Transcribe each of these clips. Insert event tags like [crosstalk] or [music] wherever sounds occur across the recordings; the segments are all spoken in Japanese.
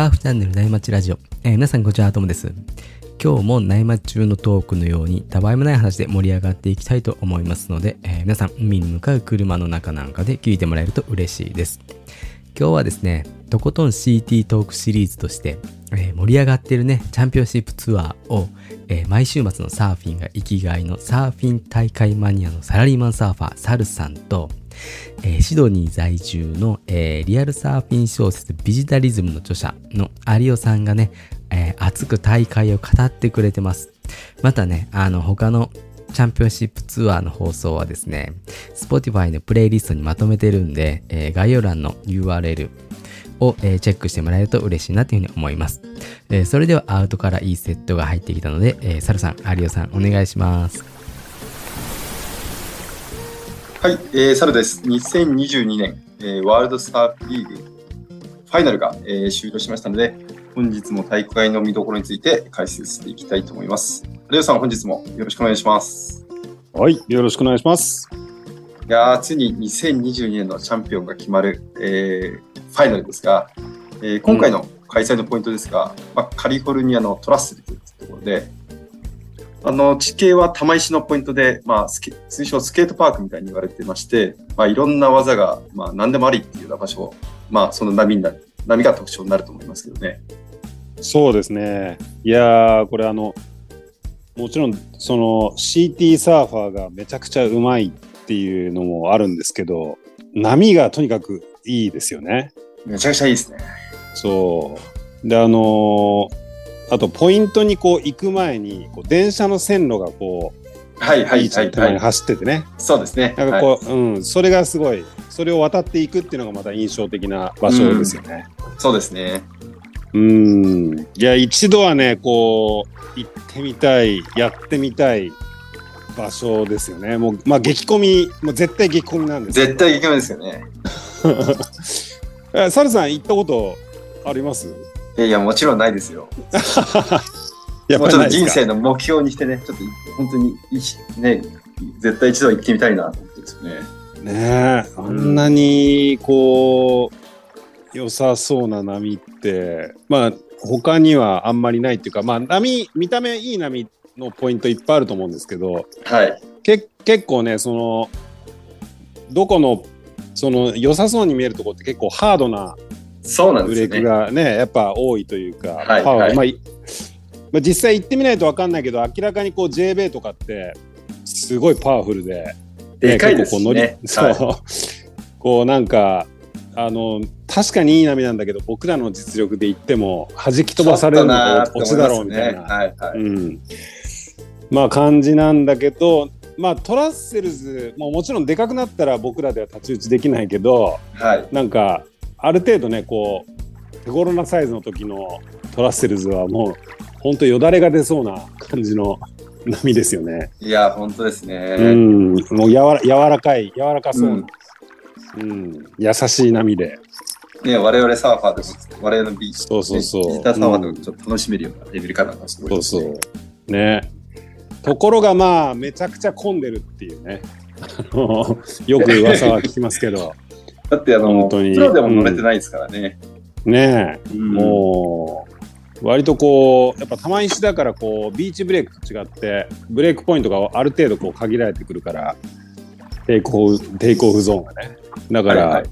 ターフチャンネル内町ラジオ、えー皆さんこんにちはともです。今日も内町中のトークのようにたわいもない話で盛り上がっていきたいと思いますので、えー皆さん海に向かう車の中なんかで聞いてもらえると嬉しいです。今日はですねとことん CT トークシリーズとして、えー盛り上がってるねチャンピオンシップツアーを、えー毎週末のサーフィンが生きがいのサーフィン大会マニアのサラリーマンサーファーサルさんとえーシドニー在住の、えーリアルサーフィン小説ビジタリズムの著者の有オさんがね、えー熱く大会を語ってくれてます。またね、あの他のチャンピオンシップツアーの放送はですね、Spotify のプレイリストにまとめてるんで、えー概要欄の URL を、えーチェックしてもらえると嬉しいなというふうに思います。えーそれではアウトからいいセットが入ってきたので、えーサルさん、有オさん、お願いします。はい、えー、サルです。2022年、えーワールドサーフリーグファイナルが、えー終了しましたので、本日も大会の見どころについて解説していきたいと思います。レオさん、本日もよろしくお願いします。はい、よろしくお願いします。いやー、ついに2022年のチャンピオンが決まる、えーファイナルですが、えー今回の開催のポイントですが、まあ、カリフォルニアのトラッスルというところで、あの地形は玉石のポイントで、まあ、スケ通称スケートパークみたいに言われてまして、まあ、いろんな技が、まあ、何でもありっていうような場所、まあ、その波になる波が特徴になると思いますけどね。そうですね。いやー、これあの、もちろん、その CT サーファーがめちゃくちゃうまいっていうのもあるんですけど、波がとにかくいいですよね。めちゃくちゃいいですね。そう。で、あのーあとポイントにこう行く前に、こう電車の線路がこう、はいはいはい、はい。走っててね。そうですね。はいなんかこう、うん、それがすごい、それを渡っていくっていうのがまた印象的な場所ですよね。そうですね。うん。いや、一度はね、こう、行ってみたい、やってみたい場所ですよね。もう、まあ、激込み、もう絶対激込みなんです絶対激務ですよね。[laughs] えサルさん行ったことあります？いやいや、もちろんないですよ。[laughs] やもうちょっと人ないですか生の目標にしてね、ちょっと本当にいしね、絶対一度行ってみたいなと思ってですよね。ねえ、あんなに、こう、良さそうな波って、まあ、他にはあんまりないっていうか、まあ、波、見た目いい波のポイントいっぱいあると思うんですけど、はい。け結構ねそのどこのその良さそうに見えるところって結構ハードなそうなんブですよね。レークがねやっぱ多いというか、はいはいまあいまあ、実際行ってみないと分かんないけど明らかにこう JB とかってすごいパワフルで、でかいですしね。結構こう乗りそう、は [laughs] いこうなんかあの確かにいい波なんだけど僕らの実力で行っても弾き飛ばされるのが落ちだろうみたいな。はいはい。うん、まあ感じなんだけど、まあ、トラッセルズももちろんでかくなったら僕らでは太刀打ちできないけどはい。なんかある程度ねこう手頃なサイズの時のトラッセルズはもうほんとよだれが出そうな感じの波ですよね。いや、本当ですね。うん、もうやわら柔らかい柔らかそうな、うん。優しい波で。ね、我々サーファーでも、我々のビーチ、そうそうそう。ビジターサーファーでもちょっと楽しめるようなレベル感がすごいそう。そうね。ところがまあめちゃくちゃ混んでるっていうね。よく噂は聞きますけどだって、あの、本当に。プロでも乗れてないですからね。ねえ。うん。もう割とこうやっぱ玉石だからこうビーチブレイクと違ってブレイクポイントがある程度こう限られてくるからテイクオフテイクオフゾーンがね。だから、はいはい。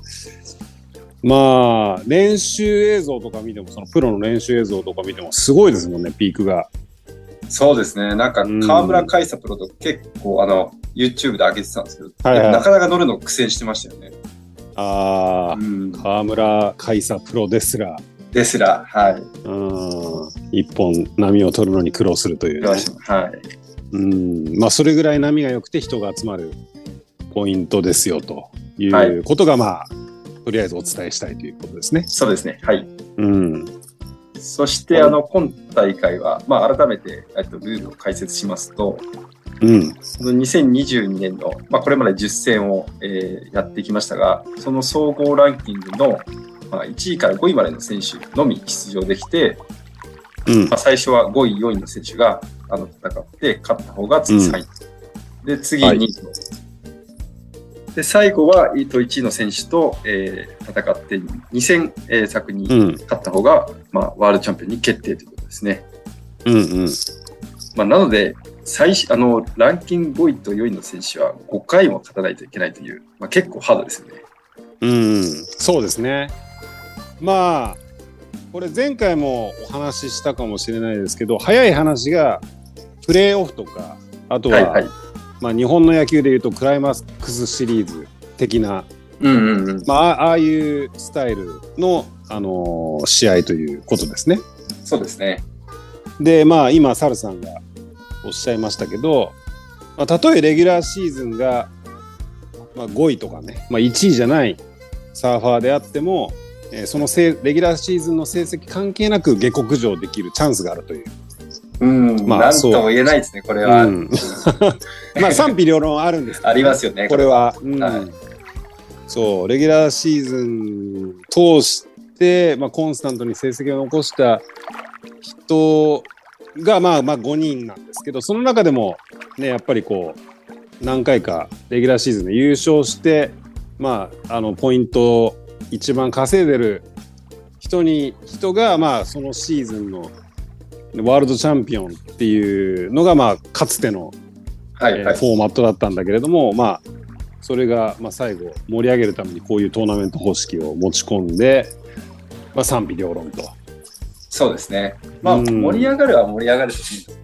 まあ練習映像とか見てもそのプロの練習映像とか見てもすごいですもんねピークが。そうですね。なんか、うん。河村海沙プロと結構、あの、YouTube で上げてたんですけど、はいはい。なかなか乗るの苦戦してましたよね。ああうん河村海沙プロですらですら、はい。うん一本波を取るのに苦労するというね、はい。うんまあそれぐらい波が良くて人が集まるポイントですよといはいうことがまあ、とりあえずお伝えしたいということですね。そうですね。はい。うん。そして、あの、今大会は、まあ、改めて、えっと、ルールを解説しますと、うん。その2022年の、まあ、これまで10戦を、えーやってきましたが、その総合ランキングの、まあ、1位から5位までの選手のみ出場できて、うんまあ、最初は5位、4位の選手があの戦って、勝った方が次3位。で、次はい2位と。で最後は、えーと、1位の選手と、えー、戦って2戦、えー、先に勝った方が、うん、まあ、ワールドチャンピオンに決定ということですね。うんうんまあ、なので最あの、ランキング5位と4位の選手は5回も勝たないといけないという、まあ、結構ハードですよね。うん、そうですね。まあ、これ前回もお話ししたかもしれないですけど、早い話がプレーオフとか、あとは、はいはい、まあ、日本の野球でいうとクライマックスシリーズ的な、うんうんうんまあ、ああいうスタイルの、あのー、試合ということですね。そうですね。で、まあ、今、サルさんがおっしゃいましたけど、まあ、たとえレギュラーシーズンが、まあ、5位とかね、まあ、1位じゃないサーファーであっても、えー、そのせレギュラーシーズンの成績関係なく下克上できるチャンスがあるという。うん、まあ、なんとも言えないですね、これは。うん、[laughs] まあ、賛否両論あるんですけど、ね、ありますよね、これは。うん、はい、そう、レギュラーシーズン通して、まあ、コンスタントに成績を残した人が、まあ、まあ5人なんですけど、その中でも、ね、やっぱりこう、何回かレギュラーシーズンで優勝して、まあ、あのポイントを一番稼いでる人に人が、まあ、そのシーズンのワールドチャンピオンっていうのが、まあ、かつての、はい。はい、えー、フォーマットだったんだけれども、まあ、それが、まあ、最後盛り上げるためにこういうトーナメント方式を持ち込んで、まあ、賛否両論と。そうですね。まあ、うん、盛り上がるは盛り上がるといいですね。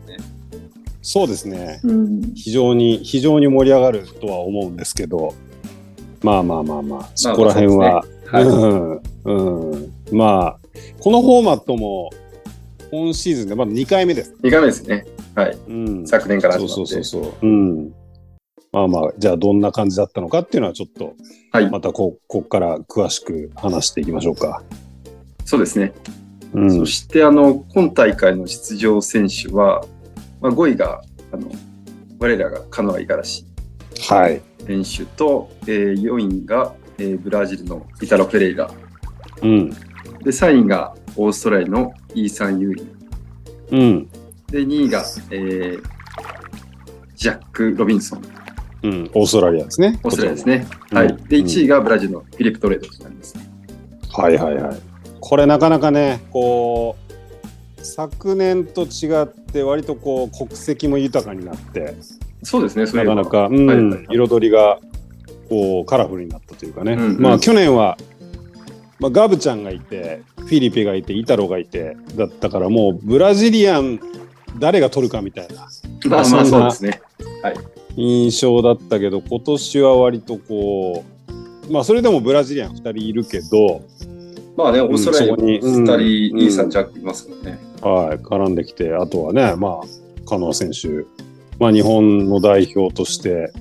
そうですね、うん、非常に非常に盛り上がるとは思うんですけどまあまあまあまあそこら辺は、まあ、ね。はい、[laughs] うん。うん、まあこのフォーマットも今シーズンでまだ2回目です。2回目ですね。はい。うん、昨年からそうそうそうそう。うん。まあまあ、じゃあどんな感じだったのかっていうのはちょっと、はい、またここから詳しく話していきましょうか。そうですね。うん、そしてあの今大会の出場選手は、まあ、5位があの我らがカノア五十嵐選手と、えー、4位が、えー、ブラジルのイタロ・フェレイラ、うん、で3位がオーストラリアのイーサン・ユーイン、うん、で2位が、えー、ジャック・ロビンソン、うん、オーストラリアですね。オーストラリアですね、はい、で1位がブラジルのフィリップ・トレードとなります、ね、はいはいはい。これなかなかねこう昨年と違って割とこう国籍も豊かになってそうですねなかなか、うん、はいはい、彩りがこうカラフルになったというかね、うんうん、まあ去年は、まあ、ガブちゃんがいてフィリピがいてイタロがいてだったからもうブラジリアン誰が取るかみたいな、まあ、まあそうですね、はい、印象だったけど今年は割とこうまあそれでもブラジリアン2人いるけどまあね、オーストラリアに2人、イーサン・ジャックいますもんね。はい、絡んできて、あとはね、まあ、加納選手、まあ、日本の代表として、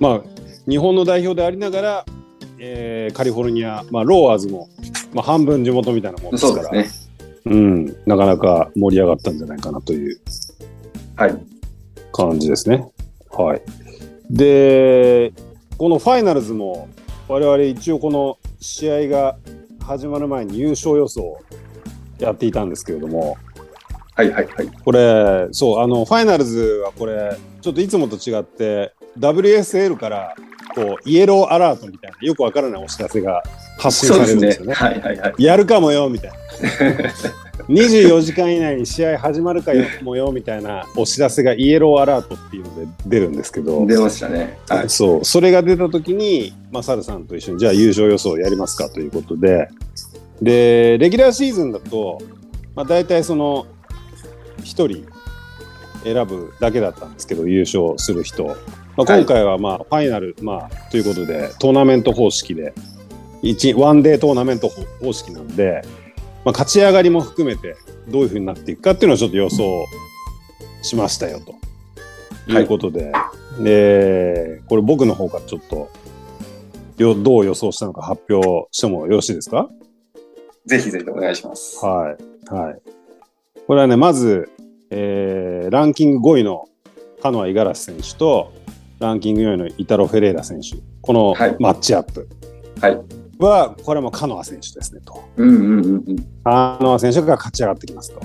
まあ、日本の代表でありながら、えー、カリフォルニア、まあ、ローアーズも、まあ、半分地元みたいなもんですから、ね、うん、なかなか盛り上がったんじゃないかなという感じですね。はい。で、このファイナルズも、我々一応この試合が始まる前に優勝予想やっていたんですけれども、はいはいはい。これ、そう、あの、ファイナルズはこれ、ちょっといつもと違って、WSL から、こう、イエローアラートみたいな、よくわからないお知らせが発信されるんですよね。ね。はいはいはい。やるかもよ、みたいな。24時間以内に試合始まるかもよみたいなお知らせがイエローアラートっていうので出るんですけど。出ましたね、はい、そう。それが出た時に、まあ、サルさんと一緒にじゃあ優勝予想やりますかということで。でレギュラーシーズンだと、まあ、大体その1人選ぶだけだったんですけど優勝する人、まあ、今回はまあファイナル、まあ、ということでトーナメント方式でワンデートーナメント方式なんでまあ、勝ち上がりも含めてどういうふうになっていくかっていうのをちょっと予想しましたよということで、はい、でこれ僕の方からちょっとよどう予想したのか発表してもよろしいですか？ぜひぜひお願いします。はい。はい。これはね、まず、えー、ランキング5位のカノア・五十嵐選手と、ランキング4位のイタロ・フェレーラ選手、このマッチアップ。はい、はいは、これもカノア選手ですねと。うんうんうん、カノア選手が勝ち上がってきますと。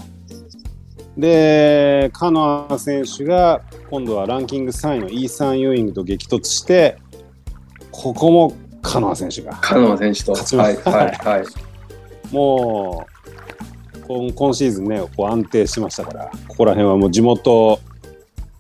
で、カノア選手が今度はランキング3位のイーサン・ユーイングと激突して、ここもカノア選手が。カノア選手と。勝ちまはいはいはい。[laughs] もう今今シーズンねこう安定しましたからここら辺はもう地元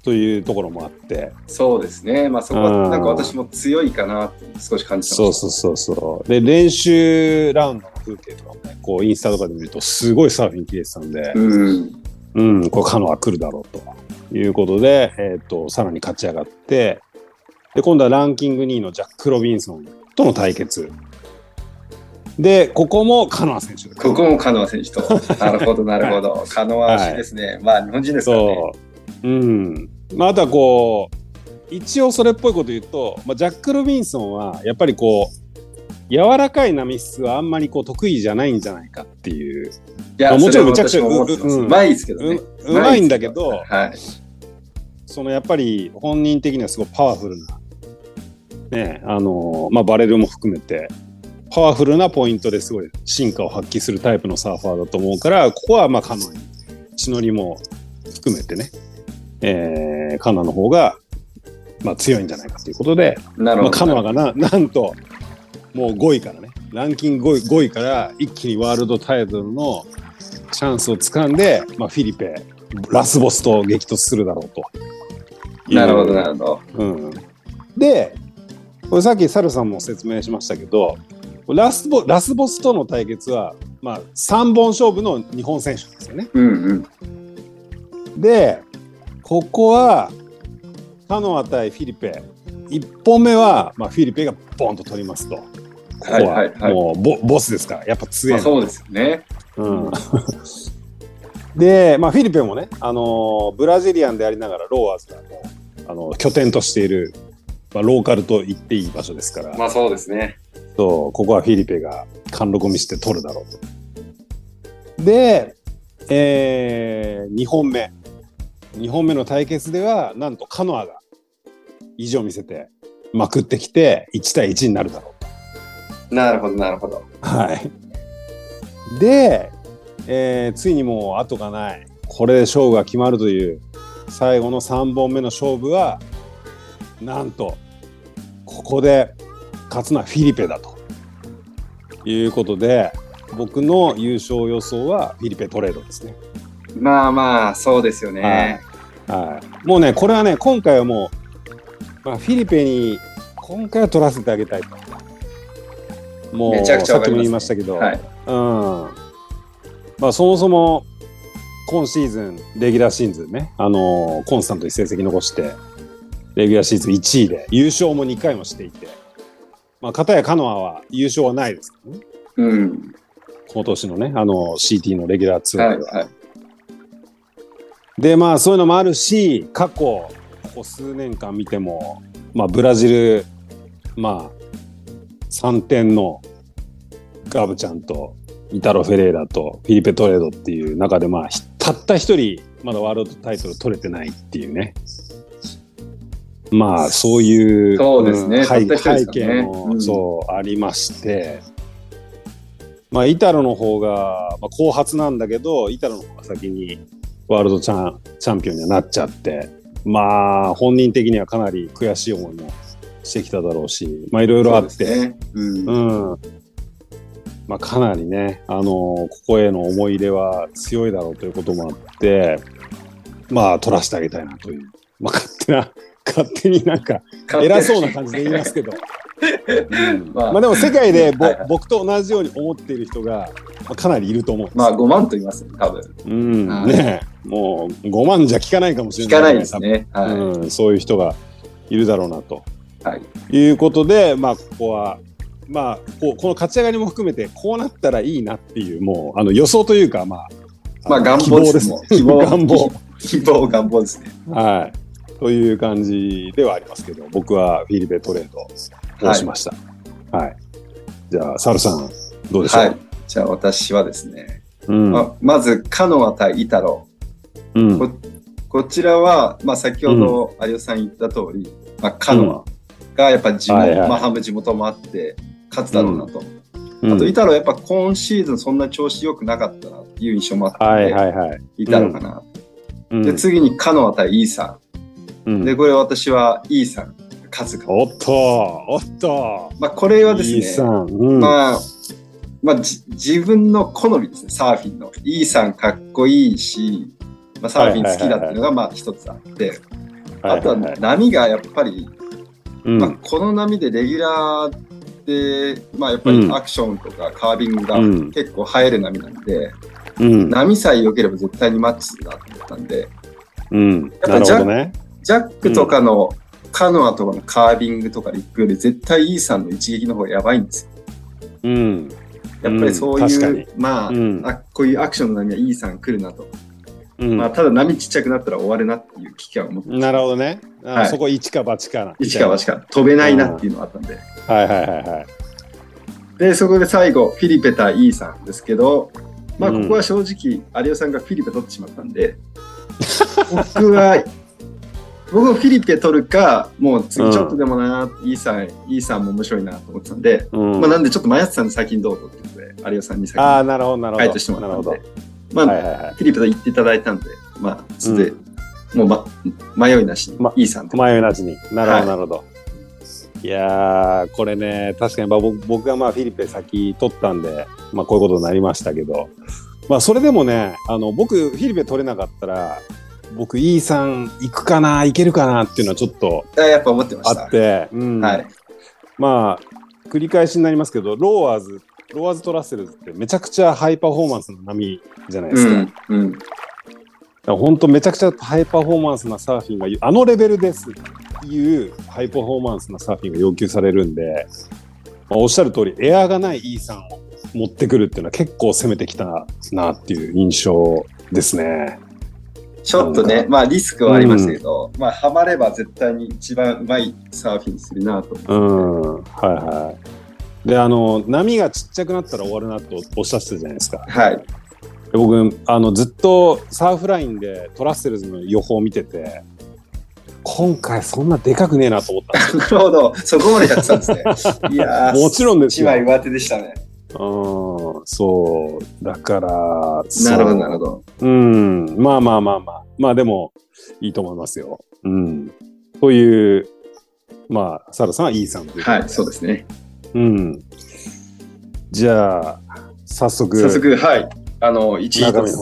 というところもあってそうですね。まあそこうんはなんか私も強いかなって少し感じてましそうそうそうそうで練習ラウンドの風景とかもねこうインスタとかで見るとすごいサーフィン切れてたんでた。うん。うん、これカノア来るだろうということで、えっとさらに勝ち上がってで今度はランキング2位のジャック・ロビンソンとの対決でここもカノア選手ここもカノア選手と。なるほどなるほど。[laughs] カノア氏ですね。まあ日本人ですからね。そう。うん。まあ、あとはこう、一応それっぽいこと言うと、まあ、ジャック・ロビンソンは、やっぱりこう、柔らかい波質はあんまりこう得意じゃないんじゃないかっていう、いや、ももちろんめちゃくちゃ。ううんまいですけどうね。うまいんだけど、はい。そのやっぱり本人的にはすごいパワフルな、ね、あの、まあ、バレルも含めて、パワフルなポイントですごい進化を発揮するタイプのサーファーだと思うから、ここはまあカノアに血のりも含めてね、えー、カノアの方が、まあ、強いんじゃないかということで、まあ、なるほど。カノアがな [laughs] なんともう5位からねランキング 5, 位5位から一気にワールドタイトルのチャンスをつかんで、まあ、フィリペラスボスと激突するだろうと。なるほどなるほど。うん、でこれさっきサルさんも説明しましたけどラスボラスボスとの対決は、まあ、3本勝負の日本選手ですよね。うんうん。でここはカノア対フィリペ1本目は、まあ、フィリペがボンと取りますと。ここはいははいはいもうボボスですからやっぱ強いなまあそうですよね。うん、で、まあ、フィリペもね、あのーブラジリアンでありながらローアーズがもうあの拠点としている、まあ、ローカルと言っていい場所ですから、まあそうですね。そうここはフィリペが貫禄見せて取るだろうと。で、え2本目。2本目の対決では、なんとカノアが意地を見せてまくってきて、1対1になるだろうなるほどなるほど。と。はい。で、えーついにもう後がない。これで勝負が決まるという最後の3本目の勝負は、なんと、ここで勝つのはフィリペだということで、僕の優勝予想はフィリペトレードですね。まあまあそうですよね。はい、もうね、これはね、今回はもう、まあ、フィリペに今回は取らせてあげたいと。もう、めちゃくちゃさっきも言いましたけど、はい。うん。まあ、そもそも、今シーズン、レギュラーシーズンね、あのーコンスタントに成績残して、レギュラーシーズン1位で、優勝も2回もしていて、まあ、片やカノアは優勝はないですからね。うん。今年のね、あの、CT のレギュラーツアーでは。はいはい。で、まあ、そういうのもあるし、過去、ここ数年間見ても、まあ、ブラジル、まあ、3点のガブちゃんと、イタロ・フェレーラとフィリペ・トレードっていう中で、まあ、ひたった一人、まだワールドタイトル取れてないっていうね。まあ、そういう、そうですね。ん背景も、うん。そう、ありまして、まあ、イタロの方が、まあ、後発なんだけど、イタロの方が先にワールドチャンチャンピオンにはなっちゃって、まあ、本人的にはかなり悔しい思いもしてきただろうし、まあ、いろいろあって、そうね。うん。うん。まあ、かなりね、あのここへの思い入れは強いだろうということもあって、まあ、取らせてあげたいなという。まあ、勝手な、勝手になんか、偉そうな感じで言いますけど。うん。まあ。まあでも世界でぼはいはい。僕と同じように思っている人が、まあ、かなりいると思うまあ5万と言いますよ、多分。うん。はい。ねえ。もう5万じゃ効かないかもしれ聞ないかないですね。はうん、そういう人がいるだろうなと。い。はい。いうことでまあここはまあこうこの勝ち上がりも含めてこうなったらいいなっていうもうあの予想というかまあまあ願望ですね。希望。[laughs] 願望。希望、願望ですね。はいという感じではありますけど僕はフィリペトレードをしました。はい、じゃあサルさんどうでしょう、はい。じゃあ私はですね、うん。まあ、まずカノア対イタロ。うん。ここちらは、まあ、先ほど有吉さん言った通り、まあ、カノアがやっぱ地元、はいはい。まあ、半分地元もあって勝つだろうなと。うん。あと、イタロやっぱ今シーズンそんな調子良くなかったなっていう印象もあったのはいで、はいはい。イタロかな。うん。で、次にカノア対イーサうんン。で、これ私はイーサン数が。おっと、おっと。まあ、これはですね、ん。うん。まあ、まあ、じ自分の好みですね、サーフィンの。イーさんかっこいいし、まあ、サーフィン好きだっていうのがまあ一つあって、あとは波がやっぱり、うんまあ、この波でレギュラーで、まあ、やっぱりアクションとかカービングがうん結構映える波なんで、うん。波さえ良ければ絶対にマッチするなと思ったんで、うん。ぱなるほどね。ジャックとかのカノアとかのカービングとかで行くより絶対イーさんの一撃の方がやばいんですよ。うん。やっぱりそういう、まあ、うんあ、こういうアクションの波はイーさん来るなと。うんまあ、ただ波ちっちゃくなったら終わるなっていう危機感を持ってなるほどね。あはいそこ一か八かな。一か八か飛べないなっていうのがあったんで。はいはいはいはい。で、そこで最後、フィリペ対イーさんですけど、まあ、うんここは正直、有吉さんがフィリペ取ってしまったんで、僕は、僕もフィリペ取るか、もう次ちょっとでもな、イーさん、イーさんも面白いなと思ってたんで、うんまあ、なんでちょっと迷ってたんで先にどうぞってことで、有吉さんに先ああ、になるほどなるほど。回答してもらったんで、まあ。はいはいはい。フィリペと言っていただいたんで、まあ、それで、もう、ま、迷いなしに、まイーさんと。迷いなしに。なるほはいどなるほど。いやー、これね、確かにまあ僕僕がまあフィリペ先取ったんで、まあこういうことになりましたけど、まあそれでもね、あの僕フィリペ取れなかったら、僕イーさん行くかな、行けるかなっていうのはちょっとあやっぱ思ってまし。あったて、うんはい。まあ繰り返しになりますけど、ローアーズ、ローアーズトラッセルズってめちゃくちゃハイパフォーマンスの波じゃないですか。うん。うん。本当めちゃくちゃハイパフォーマンスなサーフィンがあのレベルですっていうハイパフォーマンスなサーフィンが要求されるんで、まあ、おっしゃる通りエアがないイーさんを持ってくるっていうのは結構攻めてきたなっていう印象ですね。ちょっとね、まあリスクはありますけど、まあハマれば絶対に一番うまいサーフィンするなとう思ん、はいはい。で、あの、波がちっちゃくなったら終わるなとおっしゃってたじゃないですか。う。はい。で僕あのずっとサーフラインでトラッセルズの予報を見てて今回そんなでかくねえなと思ったんですなるほど。そこまでやってたんですね。[laughs] いやー、もちろんですよ。一枚上手でしたね。うん、そう。だから、なるほど、なるほど。うん、まあまあまあまあ。まあでも、いいと思いますよ。うん。という、まあ、サラさんはいいさんという。はい、そうですね。うん。じゃあ、早速、早速、はい。あの、一中身位ずつ。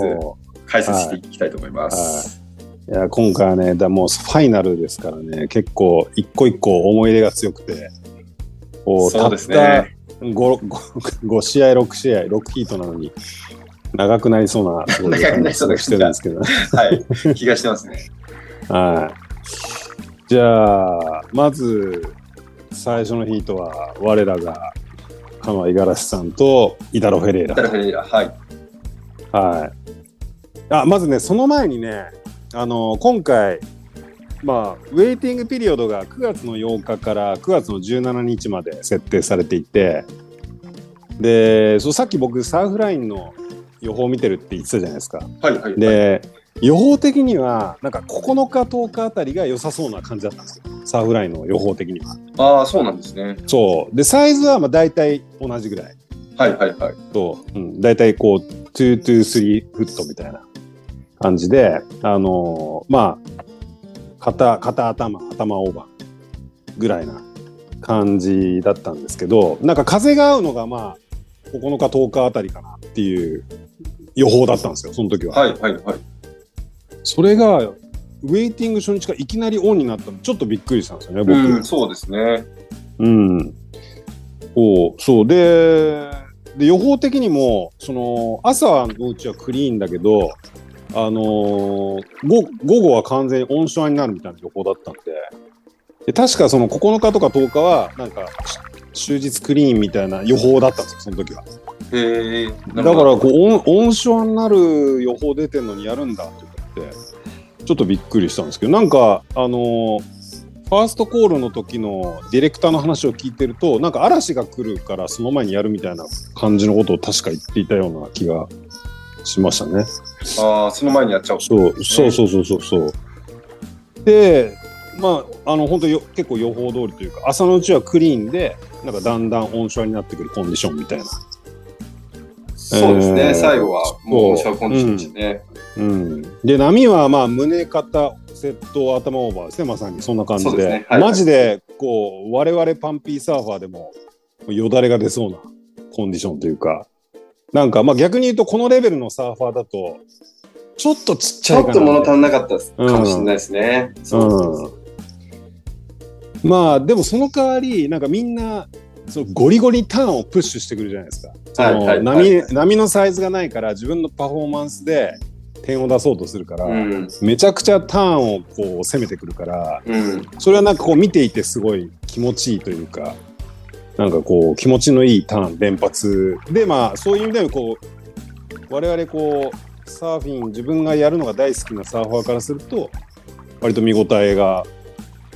解説していきたいと思います。いや、今回はね、だもうファイナルですからね、結構、一個一個思い入れが強くて、こそうですね。たった 5, 5試合、6試合、6ヒートなのに、長くなりそうな、すごい長くなりそうな感じがしてるんですけど、はい。気がしてますね。はい。じゃあ、まず、最初のヒートは、我らが、カノア・五十嵐さんと、イタロ・フェレイラタ。ラフェレイラ、はい。はい。あ、まずね、その前にね、あの、今回、まあ、ウェイティングピリオドが9月の8日から9月の17日まで設定されていて、で、そうさっき僕、サーフラインの予報を見てるって言ってたじゃないですか。はい、はい。で、予報的には、なんか9日、10日あたりが良さそうな感じだったんですよ。サーフラインの予報的には。ああ、そうなんですね。そう。で、サイズはまあ大体同じぐらい。はい、はい、はい。と、うん、大体こう、2 to 3フットみたいな感じで、あのーまあ、肩、肩頭、頭オーバーぐらいな感じだったんですけど、なんか風が合うのがまあ、9日、10日あたりかなっていう予報だったんですよ、その時は。はい、はい、はい。それが、ウェイティング初日からいきなりオンになったのちょっとびっくりしたんですよね、僕。うん、そうですね。うん。そう、そう。で、で予報的にも、その、朝のうちはクリーンだけど、あのー午午後は完全にオンショアになるみたいな予報だったんで、で確かその9日とか10日は、なんか、し終日クリーンみたいな予報だったんですよ、その時は。へえ。だからこうオン、オンショアになる予報出てんのにやるんだって言って、ちょっとびっくりしたんですけど、なんか、あのーファーストコールの時のディレクターの話を聞いてると、なんか嵐が来るからその前にやるみたいな感じのことを確か言っていたような気がしましたね。ああ、その前にやっちゃおう、そうそうそうそうそう。で、まあ、あの、本当よ結構予報通りというか、朝のうちはクリーンで、なんかだんだんオンショアになってくるコンディションみたいな。そうですね。えー最後は、もう、シそうャーコンディションで。すね。うん、で波はまあ胸肩セット頭オーバーですねまさにそんな感じで。そうですね。はい。マジで構我々パンピーサーファーでもよだれが出そうなコンディションというか、なんかまあ逆に言うとこのレベルのサーファーだと、ちょっとちっちゃいかな。ちょっと物足んなかったかもしれないですね。そうそうそうまあでもその代わりなんかみんなそのゴリゴリターンをプッシュしてくるじゃないですか。波波のサイズがないから自分のパフォーマンスで点を出そうとするから、うん。めちゃくちゃターンをこう攻めてくるからうん。それはなんかこう見ていてすごい気持ちいいというかなんかこう気持ちのいいターン連発でまあそういう意味でもこう我々こうサーフィン自分がやるのが大好きなサーファーからすると割と見応えが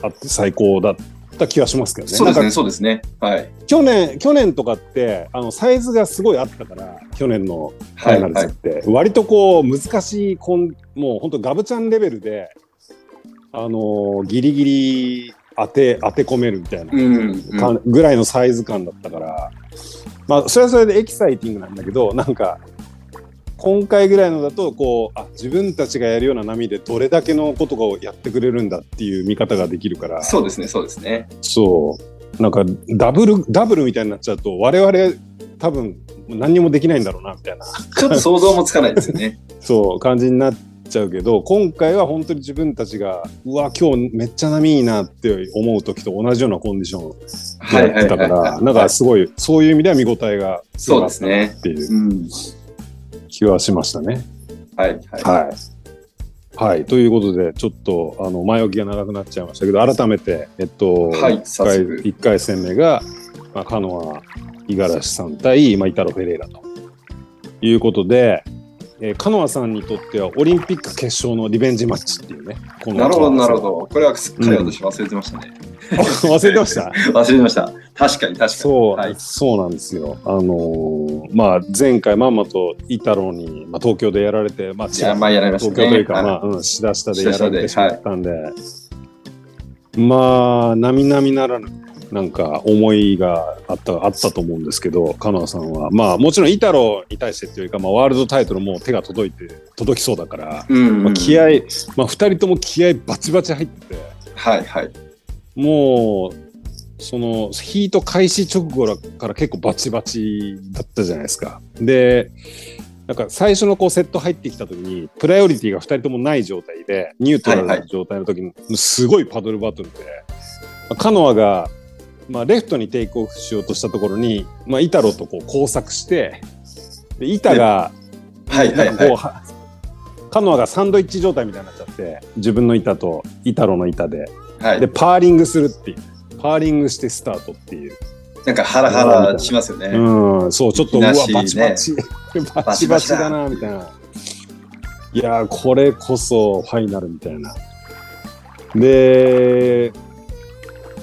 あって最高だった気はしますけどね。そうですね、そうですね。はい。去年去年とかってあのサイズがすごいあったから去年のファイナルズって、割とこう難しいコンもう本当ガブちゃんレベルであのーギリギリ当て当て込めるみたいな、うん。かぐらいのサイズ感だったから、まあそれはそれでエキサイティングなんだけどなんか今回ぐらいのだとこうあ自分たちがやるような波でどれだけのことをやってくれるんだっていう見方ができるからそうですね、そうですね。そうなんかダブルダブルみたいになっちゃうと我々多分何にもできないんだろうなみたいなちょっと想像もつかないですよね。[laughs] そう感じになっちゃうけど今回は本当に自分たちがうわ今日めっちゃ波いいなって思う時と同じようなコンディションでやってたか。らなんかすごいそういう意味では見応えがそうですねっていううん。気はしましたね。はいはい。はいはい、ということでちょっとあの前置きが長くなっちゃいましたけど改めて、えっとはい 1, 回早速一回戦目が、まあ、カノア五十嵐さん対、まあ、イタロ・フェレイラということで、えー、カノアさんにとってはオリンピック決勝のリベンジマッチっていうねこのなるほど、なるほど。これはすっかり私忘れてましたね。[laughs] 忘れてました？[laughs] 忘れてました。確かに確かに。そう、はい。そうなんですよ。あのーまあ前回まんまとイタロに、まあ、東京でやられて、まあ、まあやられましたね。東京というか、はいまあ、うん、しだしたでやられてしまったんで、まあ、並々ならぬ、なんか、思いがあった、あったと思うんですけど、カノアさんは、まあ、もちろん、イタロに対してというか、まあ、ワールドタイトルも手が届いて、届きそうだから、うん、まあ、気合、まあ、二人とも気合バチバチ入ってて、はいはい。もう、その、ヒート開始直後から結構バチバチだったじゃないですか。で、なんか最初のこうセット入ってきた時に、プライオリティが2人ともない状態で、ニュートラルな状態の時に、すごいパドルバトルで、まあカノアが、まあ、レフトにテイクオフしようとしたところに、まあ、イタロとこう交錯して、でイタが、はいはいははカノアがサンドイッチ状態みたいになっちゃって、自分の板とイタロの板で、い。はいで、。パーリングするっていう。パーリングしてスタートっていう。なんかハラハラしますよね。うん、そう、ちょっと、うわ、バチバチ、バチバチだな、みたいな。いやー、これこそファイナルみたいな。で、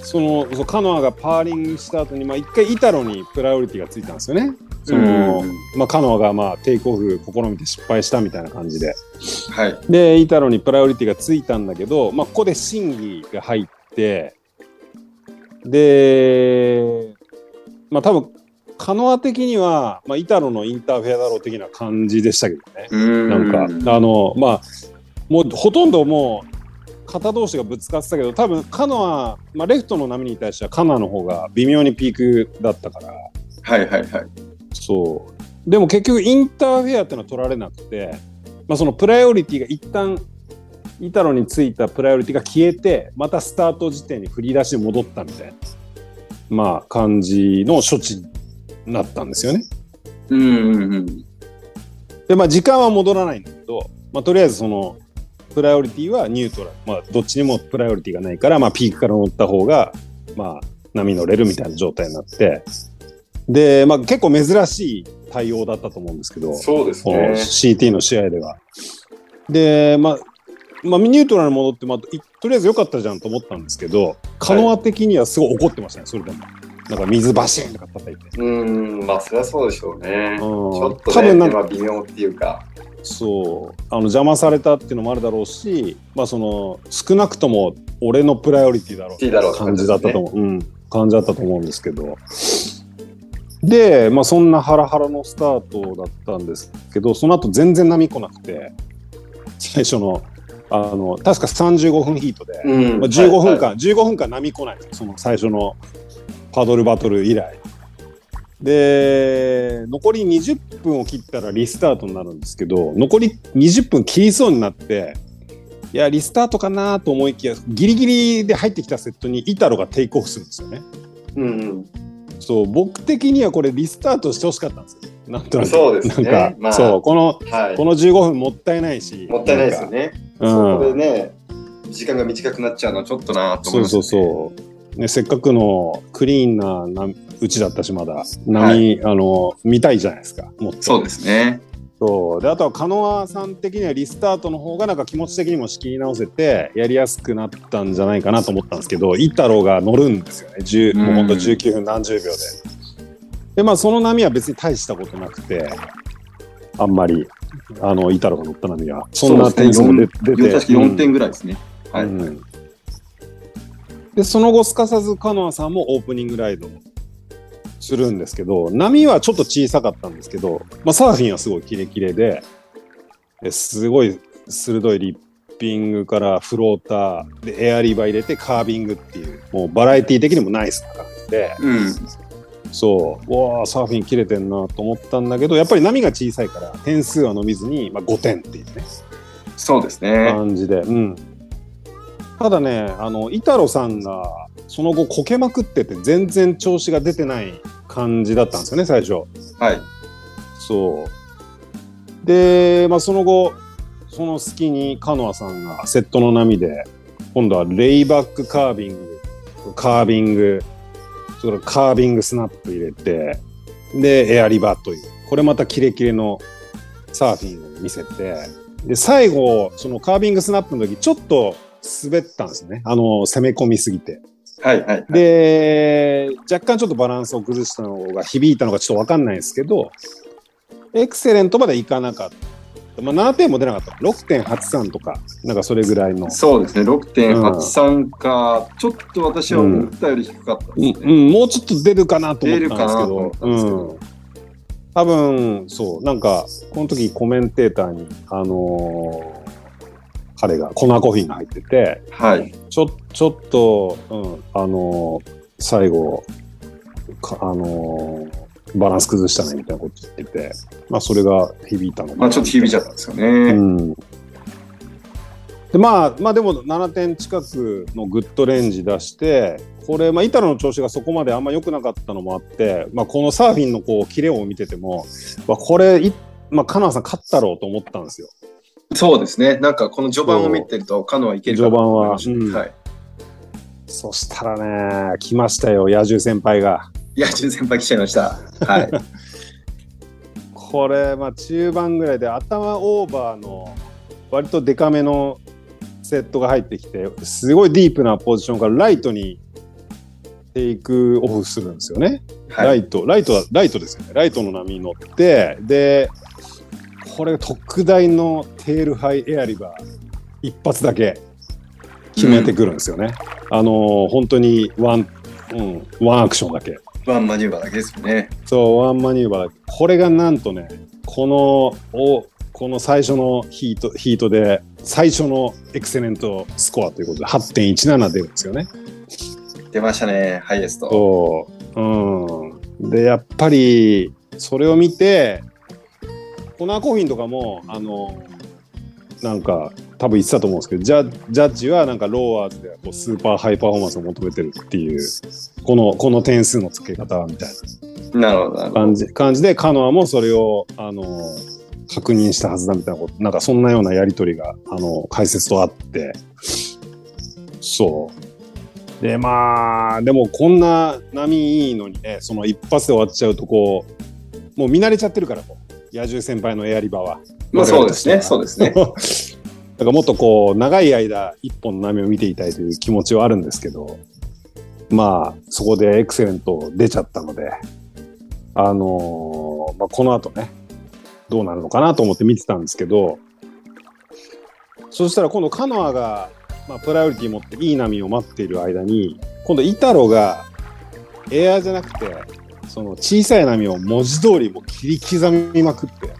その、そうカノアがパーリングした後に、まあ、一回イタロにプライオリティがついたんですよね。その、うんまあ、カノアが、まあ、テイクオフ試みて失敗したみたいな感じで。はい。で、イタロにプライオリティがついたんだけど、まあ、ここで審議が入って、で、まあ、多分カノア的には、まあ、イタロのインターフェアだろう的な感じでしたけどね。うんなんか、あの、まあ、もうほとんどもう、肩同士がぶつかってたけど、多分カノア、まあ、レフトの波に対してはカノアの方が微妙にピークだったから、はいはいはい。そう。でも結局インターフェアってのは取られなくて、まあ、そのプライオリティが一旦イタロについたプライオリティが消えてまたスタート時点に振り出しに戻ったみたいな、まあ、感じの処置になったんですよね。うんうんうん。でまあ時間は戻らないんだけど、まあ、とりあえずそのプライオリティはニュートラル、まあ、どっちにもプライオリティがないから、まあ、ピークから乗った方が、まあ、波乗れるみたいな状態になってで、まあ、結構珍しい対応だったと思うんですけど、そうですね。CT の試合では。で、まあ、まあ、ニュートラルに戻って、まあ、いとりあえず良かったじゃんと思ったんですけど、カノア的にはすごい怒ってましたね、それでも。なんか水バシーンとか叩いて。うん、まあそりゃそうでしょうね。ちうんょっとね、多分なんかまあ微妙っていうか。そうあの邪魔されたっていうのもあるだろうし、まあ、その少なくとも俺のプライオリティだろうって感じだったと思う、感う。ん、感じだったと思うんですけど。で、まあ、そんなハラハラのスタートだったんですけどその後全然波来なくて最初のあの確か35分ヒートで、うん。まあ、15分はい間、15分間波来ないその最初のパドルバトル以来。で、残り20分を切ったらリスタートになるんですけど、残り20分切りそうになって、いや、リスタートかなと思いきや、ギリギリで入ってきたセットにイタロがテイクオフするんですよね。うんうんそう、僕的にはこれリスタートしてほしかったんですよ。なんとなく。そうですねなんか、まあそう、この、はいこの15分もったいないし。もったいないですよね。なんか。そこでうん。ね、時間が短くなっちゃうのはちょっとなと思います、そうそうそう。ね、せっかくのクリーンななうちだったし、まだ波、あの見たいじゃないですか。もっとそうですね。そうであとはカノアさん的にはリスタートの方がなんか気持ち的にも仕切り直せてやりやすくなったんじゃないかなと思ったんですけどイタロが乗るんですよね10もうほんと19分何十秒で。でまあその波は別に大したことなくてあんまりあのイタロが乗った波はそんな点数も出出て。確か4点ぐらいですね。はい。うんでその後すかさずカノアさんもオープニングライドするんですけど波はちょっと小さかったんですけど、まあ、サーフィンはすごいキレキレでですごい鋭いリッピングからフローターでエアリバ入れてカービングっていうもうバラエティ的にもナイスな感じでうん。そううわーサーフィン切れてんなと思ったんだけどやっぱり波が小さいから点数は伸びずに、まあ、5点っていうねそうですね。感じで、うん。ただね、あの、イタロさんが、その後こけまくってて、全然調子が出てない感じだったんですよね、最初。はい。そう。で、まあ、その後、その隙にカノアさんがセットの波で、今度はレイバックカービング、カービング、それからカービングスナップ入れて、で、エアリバという、これまたキレキレのサーフィンを見せて、で、最後、そのカービングスナップの時、ちょっと滑ったんですよね。あの、攻め込みすぎて。はい。はい。で、若干ちょっとバランスを崩したのが響いたのかちょっとわかんないですけど、エクセレントまでいかなかった。まあ、7点も出なかった。6.83とか、なんかそれぐらいの。そうですね。6.83か、ちょっと私は思ったより低かったうん、ですね。うんもうちょっと出るかなと思ったんですけどっ、たんですけどうん。多分、そう、なんか、この時コメンテーターに、あのー彼が、コナーコーヒーが入ってて、はい。ちょちょっと、うん、あのー最後か、あのーバランス崩したねみたいなこと言ってて、まあ、それが響いたのかなまあちょっと響いちゃったんですよね。うんでまあ、まあでも7点近くのグッドレンジ出してこれ、まあ、イタロの調子がそこまであんま良くなかったのもあって、まあ、このサーフィンのこうキレを見てても、まあ、これい、まあ、カナーさん勝ったろうと思ったんですよ。そうですね。なんかこの序盤を見てると、カノはいける序盤ははい。そしたらね来ましたよ野獣先輩が。いや、純先輩来ちゃいました。はい。[laughs] これ、まあ、中盤ぐらいで頭オーバーの割とデカめのセットが入ってきてすごいディープなポジションからライトにテイクオフするんですよね。ラはい。イト、ライトは、ライトですよね。ライトの波に乗って、で、これ特大のテールハイエアリバース、一発だけ決めてくるんですよね。あのー本当にワン、うん、ワンアクションだけ。ワンマニューバーだけですよね。そう、ワンマニューバーだけ。これがなんとね、この、おこの最初のヒート、ヒートで、最初のエクセレントスコアということで、8.17出るんですよね。出ましたね、ハイエスト。そう。うん。で、やっぱり、それを見て、コナーコーヒーとかも、あの、なんか、多分言ってたと思うんですけど、ジャジャッジはなんかローワーズではこうスーパーハイパフォーマンスを求めてるっていう、この、この点数の付け方みたいななるほど。な感じ感じで、カノアもそれを、あの、確認したはずだみたいなこと、なんかそんなようなやりとりが、あの、解説とあって、そう。で、まあ、でもこんな波いいのにね、その一発で終わっちゃうと、こう、もう見慣れちゃってるから、こう野獣先輩のエアリバは。まあそうですね、そうですね。[laughs] だからもっとこう、長い間、一本の波を見ていたいという気持ちはあるんですけど、まあ、そこでエクセレント出ちゃったので、あのーまあ、この後ね、どうなるのかなと思って見てたんですけど、そしたら今度カノアが、まあ、プライオリティ持っていい波を待っている間に、今度イタロがエアじゃなくて、その小さい波を文字通りもう切り刻みまくって、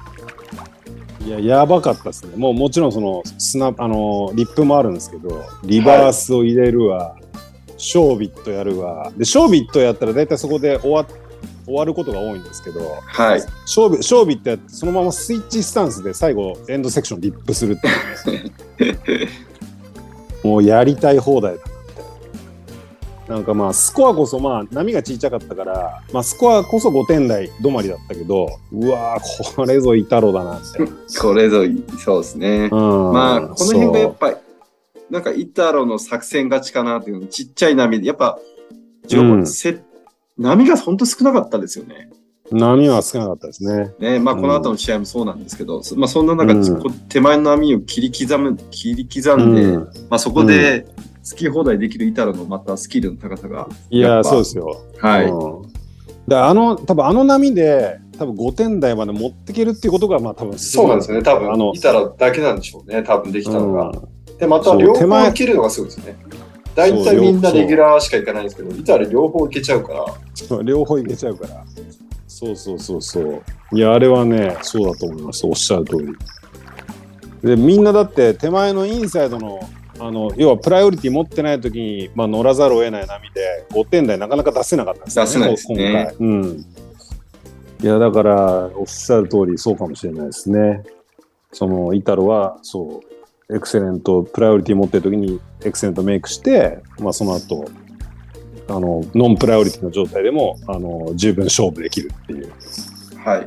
いや、やばかったですね。もうもちろんその、スナあの、リップもあるんですけど、リバースを入れるわ、ショービットやるわ。で、ショービットやったら大体そこで終わ終わることが多いんですけど、はい。ショービショービットやってそのままスイッチスタンスで最後エンドセクションリップするっていうね [laughs] もうやりたい放題だなんかまあスコアこそまあ波が小さかったから、まあ、スコアこそ5点台止まりだったけどうわーこれぞイタロだなみたいな、これぞ、[laughs] そうですね。うん、まあ、この辺がやっぱぱり、なんか、イタロの作戦勝ちかなっていうの、ちっちゃい波で、やっぱ、うん。せ波が本当少なかったですよね。波は少なかったですね。ね、まあ、うん。この後の試合もそうなんですけど、そまあ、そんな中、うん。手前の波を切り刻む、切り刻んで、うん。まあ、そこで好き放題できるイタロのまたスキルの高さが、いややっぱそうですよはい。うんだあの多分あの波で多分5点台まで持っていけるっていうことがまあ多分そうなんですよね。多分、あのイタロだけなんでしょうね。多分できたのが。うんで、また両手前方いけるのがすごいですよね。大体みんなレギュラーしかいかないんですけど、イタロ両方いけちゃうから、両方いけちゃうから。そうそうそうそう。いや、あれはね、そうだと思います。おっしゃる通り。で、みんなだって手前のインサイドの、あの、要はプライオリティ持ってない時に、まあ、乗らざるを得ない波で、5点台なかなか出せなかったんですよね。出せないですね今回。うん。いや、だから、おっしゃる通り、そうかもしれないですね。その、イタロは、そう、エクセレント、プライオリティ持ってる時に、エクセレントメイクして、まあ、その後、あの、ノンプライオリティの状態でも、あの、十分勝負できるっていう。はい。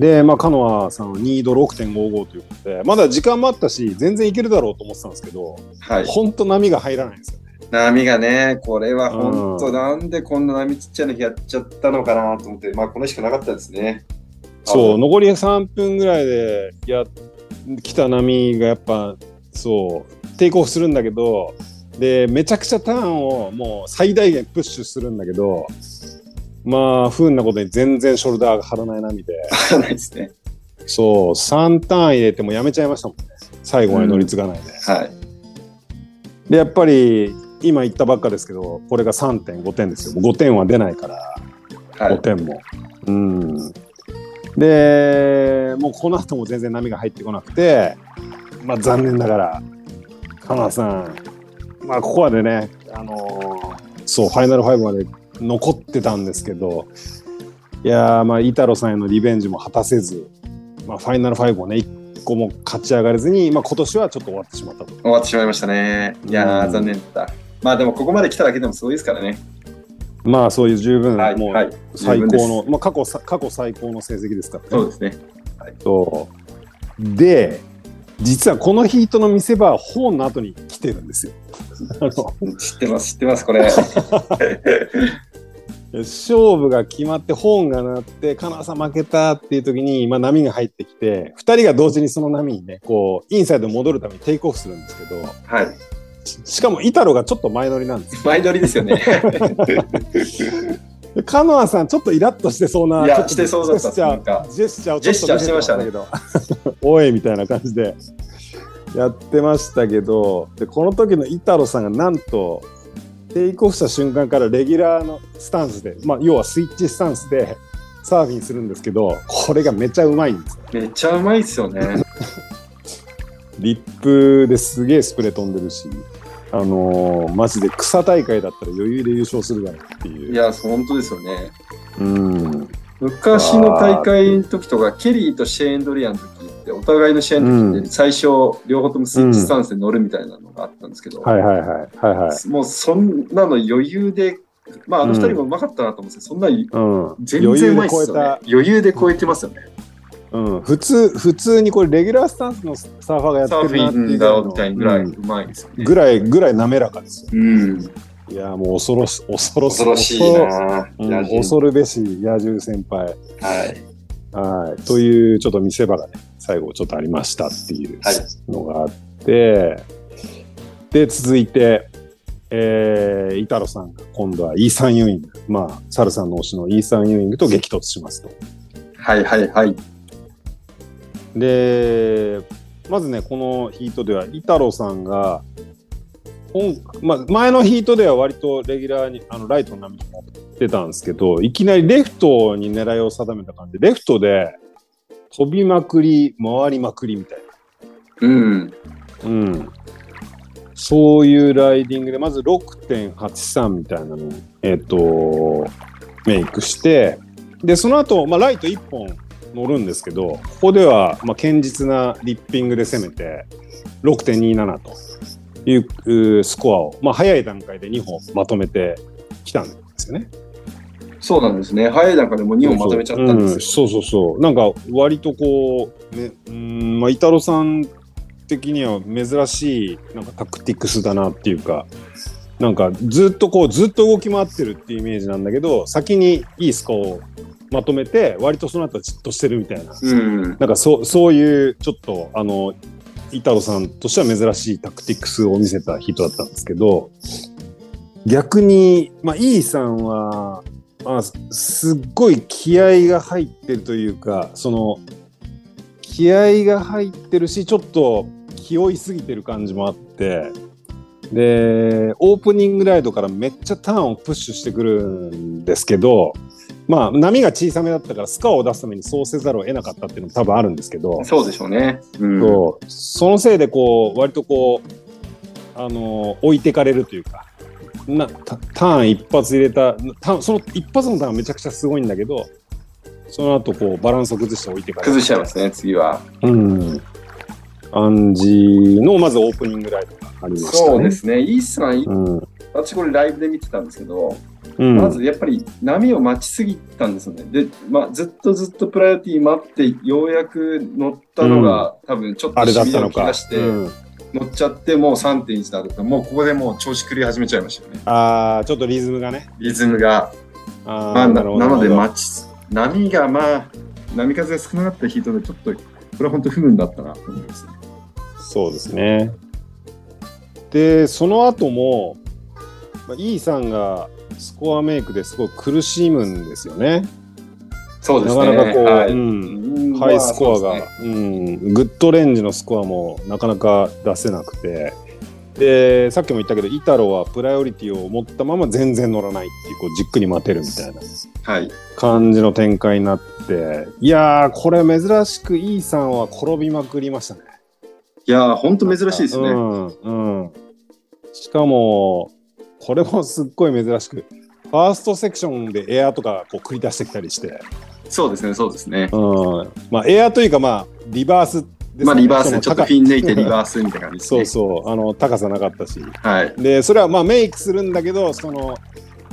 で、まあ、カノアさんは2度6.55ということで、まだ時間もあったし、全然いけるだろうと思ってたんですけど、はい。本当波が入らないんですよね。波がね、これは本当、うんなんでこんな波ちっちゃいのやっちゃったのかなと思って、まあ、このしかなかったですね。そう、あ残り3分ぐらいで、や、来た波がやっぱ、そう、テイクオフするんだけど、で、めちゃくちゃターンをもう最大限プッシュするんだけど、まあ、不運なことに全然ショルダーが張らない波で、わかんないですね。そう、3ターン入れてもやめちゃいましたもんね。最後まで乗り継がないで。はい。で、やっぱり、今言ったばっかですけど、これが3.5点ですよ。5点は出ないから、5はい。点も。うん。で、もうこの後も全然波が入ってこなくて、まあ残念ながら、カナさん、まあここまでね、あのーそう、ファイナル5まで残ってたんですけど、いやー、まあ、イタロさんへのリベンジも果たせず、まあ、ファイナル5をね、一個も勝ち上がれずに、まあ今年はちょっと終わってしまったと。終わってしまいましたね。いや残念だった。まあでも、ここまで来ただけでもすごいですからね。まあそういう十分、はい。もうはい。最高の、まあ過去さ、過去最高の成績ですからね。そうですね。そうで、実はこのヒートの見せ場はホーンの後に来てるんですよ。知ってます、知ってます、これ。[laughs] 勝負が決まってホーンが鳴って、カナさん負けたっていう時に、まあ、波が入ってきて、2人が同時にその波にね、こう、インサイドに戻るためにテイクオフするんですけど、はい。ししかもイタロがちょっと前乗りなんですよ。前乗りですよね。で [laughs] カノアさん、ちょっとイラッとしてそうな、いやちょっとしてそうだったジェスチャー、ジェスチャーをちょっと見せてましたけど、おいみたいな感じでやってましたけど、で、この時のイタロさんがなんと、テイクオフした瞬間からレギュラーのスタンスで、まあ、要はスイッチスタンスでサーフィンするんですけど、これがめちゃうまいんですよ。めっちゃうまいですよね。[laughs] リップですげえスプレー飛んでるし、あのーマジで草大会だったら余裕で優勝するだろうっていう。いや、本当ですよね。うん。昔の大会の時とか、ケリーとシェーン・ドリアンの時って、お互いの試合の時って、最初、両方ともスイッチスタンスで乗るみたいなのがあったんですけど、はいはいはい。はいはい。もうそんなの余裕で、まあ、あの二人もうまかったなと思うんですけど、そんなうん。全然うまいっすよね。余裕で超えてますよね。うん、普通、普通にこれレギュラースタンスのサーファーがやってるなってィンだいうぐらいのみたいなぐらいうまいですよね。ぐらい、ぐらい滑らかですよ。うん。いや、もう恐ろし、恐ろし恐ろしいな恐るべし野獣先輩。はい。はい。という、ちょっと見せ場がね、最後ちょっとありましたっていうはいのがあって、で、続いて、えー、イタロさんが今度はイーサン・ユーイング、まあ、サルさんの推しのイーサン・ユーイングと激突しますと。はいはいはい。で、まずね、このヒートでは、イタロさんが、今まあ、前のヒートでは割とレギュラーに、あのライトの波に持ってたんですけど、いきなりレフトに狙いを定めた感じで、レフトで、飛びまくり、回りまくりみたいうん。な。うん。そういうライディングで、まず6.83みたいなのを、えっ、と、メイクして、で、その後、まあ、ライト1本乗るんですけど、ここでは、まあ、堅実なリッピングで攻めて、6.27といううスコアを、まあ、早い段階で2本まとめてきたんですよね。そうなんですね。早い段階でもう2本まとめちゃったんですよ。そうそうそうなんか割とこう、ね、うんまあ、イタロさん的には珍しいなんかタクティクスだなっていうかなんかずっとこうずっと動き回ってるっていうイメージなんだけど先にいいスコアをまとめて割とその後はじっとしてるみたいなうん。なんかそうそういうちょっとあのイタロさんとしては珍しいタクティクスを見せた人だったんですけど逆に、まあ、イーさんは、まあ、すすっごい気合が入ってるというかその気合が入ってるしちょっと気負いすぎてる感じもあってでオープニングライドからめっちゃターンをプッシュしてくるんですけどまあ波が小さめだったからスコアを出すためにそうせざるを得なかったっていうのも多分あるんですけど、そうでしょうね。うん。そうそのせいでこう割とこうあの置いてかれるというかなタターン一発入れたターンその一発のターンはめちゃくちゃすごいんだけどその後こうバランスを崩して置いてかれる崩しちゃいますね、次は。うん感じのまずオープニングライブがありましたね。そうですね。イースさん、うん私これライブで見てたんですけど、うん、まずやっぱり波を待ちすぎたんですよね。で、まあ、ずっとずっとプライオリティ待って、ようやく乗ったのが、多分ちょっとあれだっしびれをたのか。うん乗っちゃって、もう3.1だと、もうここでもう調子狂い始めちゃいましたよね。ああちょっとリズムがね。リズムが。あまあ、ななので、待ち、波がまあ、波風が少なかったヒートで、ちょっと、これは本当不運だったなと思います。そうですね。で、その後も、まあ、イーさんがスコアメイクですごい苦しむんですよね。そうですね。なかなかこう、はいうん、うんハイスコアが、まあそうねうん、グッドレンジのスコアもなかなか出せなくて。でさっきも言ったけどイタロはプライオリティを持ったまま全然乗らないっていうこうじっくり待てるみたいなはい。感じの展開になっていやーこれ珍しくイーさんは転びまくりましたね。いやー、本当珍しいですね。うんうん、しかもこれもすっごい珍しくファーストセクションでエアとかこう繰り出してきたりして、そうですね、そうですね。うん。まあ、エアというかまあリバースですまあ、リバースでちょっとピン抜いてリバースみたいな感じです [laughs] そうね。そう。あの高さなかったし。はい。でそれはまあメイクするんだけどその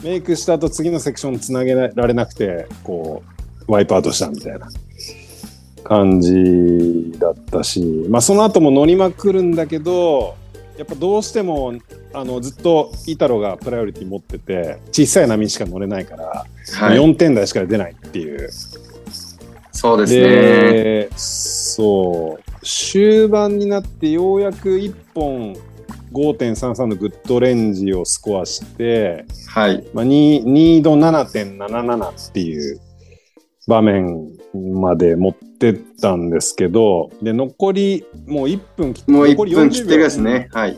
メイクした後次のセクションつなげられなくてこうワイプアウトしたみたいな。感じだったし、まあ、その後も乗りまくるんだけどやっぱどうしてもあのずっとイタロがプライオリティ持ってて小さい波しか乗れないから、はい。4点台しか出ないっていう。そうですね。でそう終盤になってようやく1本5.33のグッドレンジをスコアして、はい。まあ、ニニード7.77っていう場面まで持ってったんですけどで残りもう1分切ってもう残り1分切ってるですね。はい。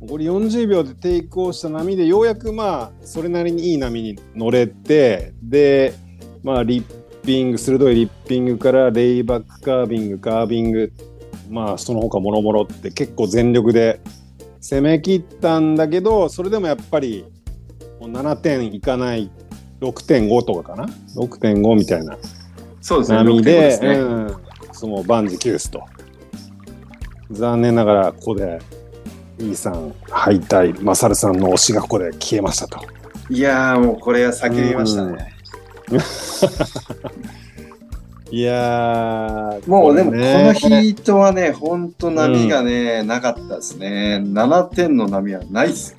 残り40秒でテイクをした波でようやくまあそれなりにいい波に乗れてでまあリッピング鋭いリッピングからレイバックカービングカービングまあその他もろもろって結構全力で攻め切ったんだけどそれでもやっぱりもう7点いかない6.5とかかな6.5みたいなそうですね。6点波でですね。うん、その万事休すと残念ながらここでイーさん敗退マサルさんの推しがここで消えましたといやー、もうこれは叫びましたね。[laughs] いやーもうでもこねのヒートはね、本当波がね、なかったですね。7点の波はないです。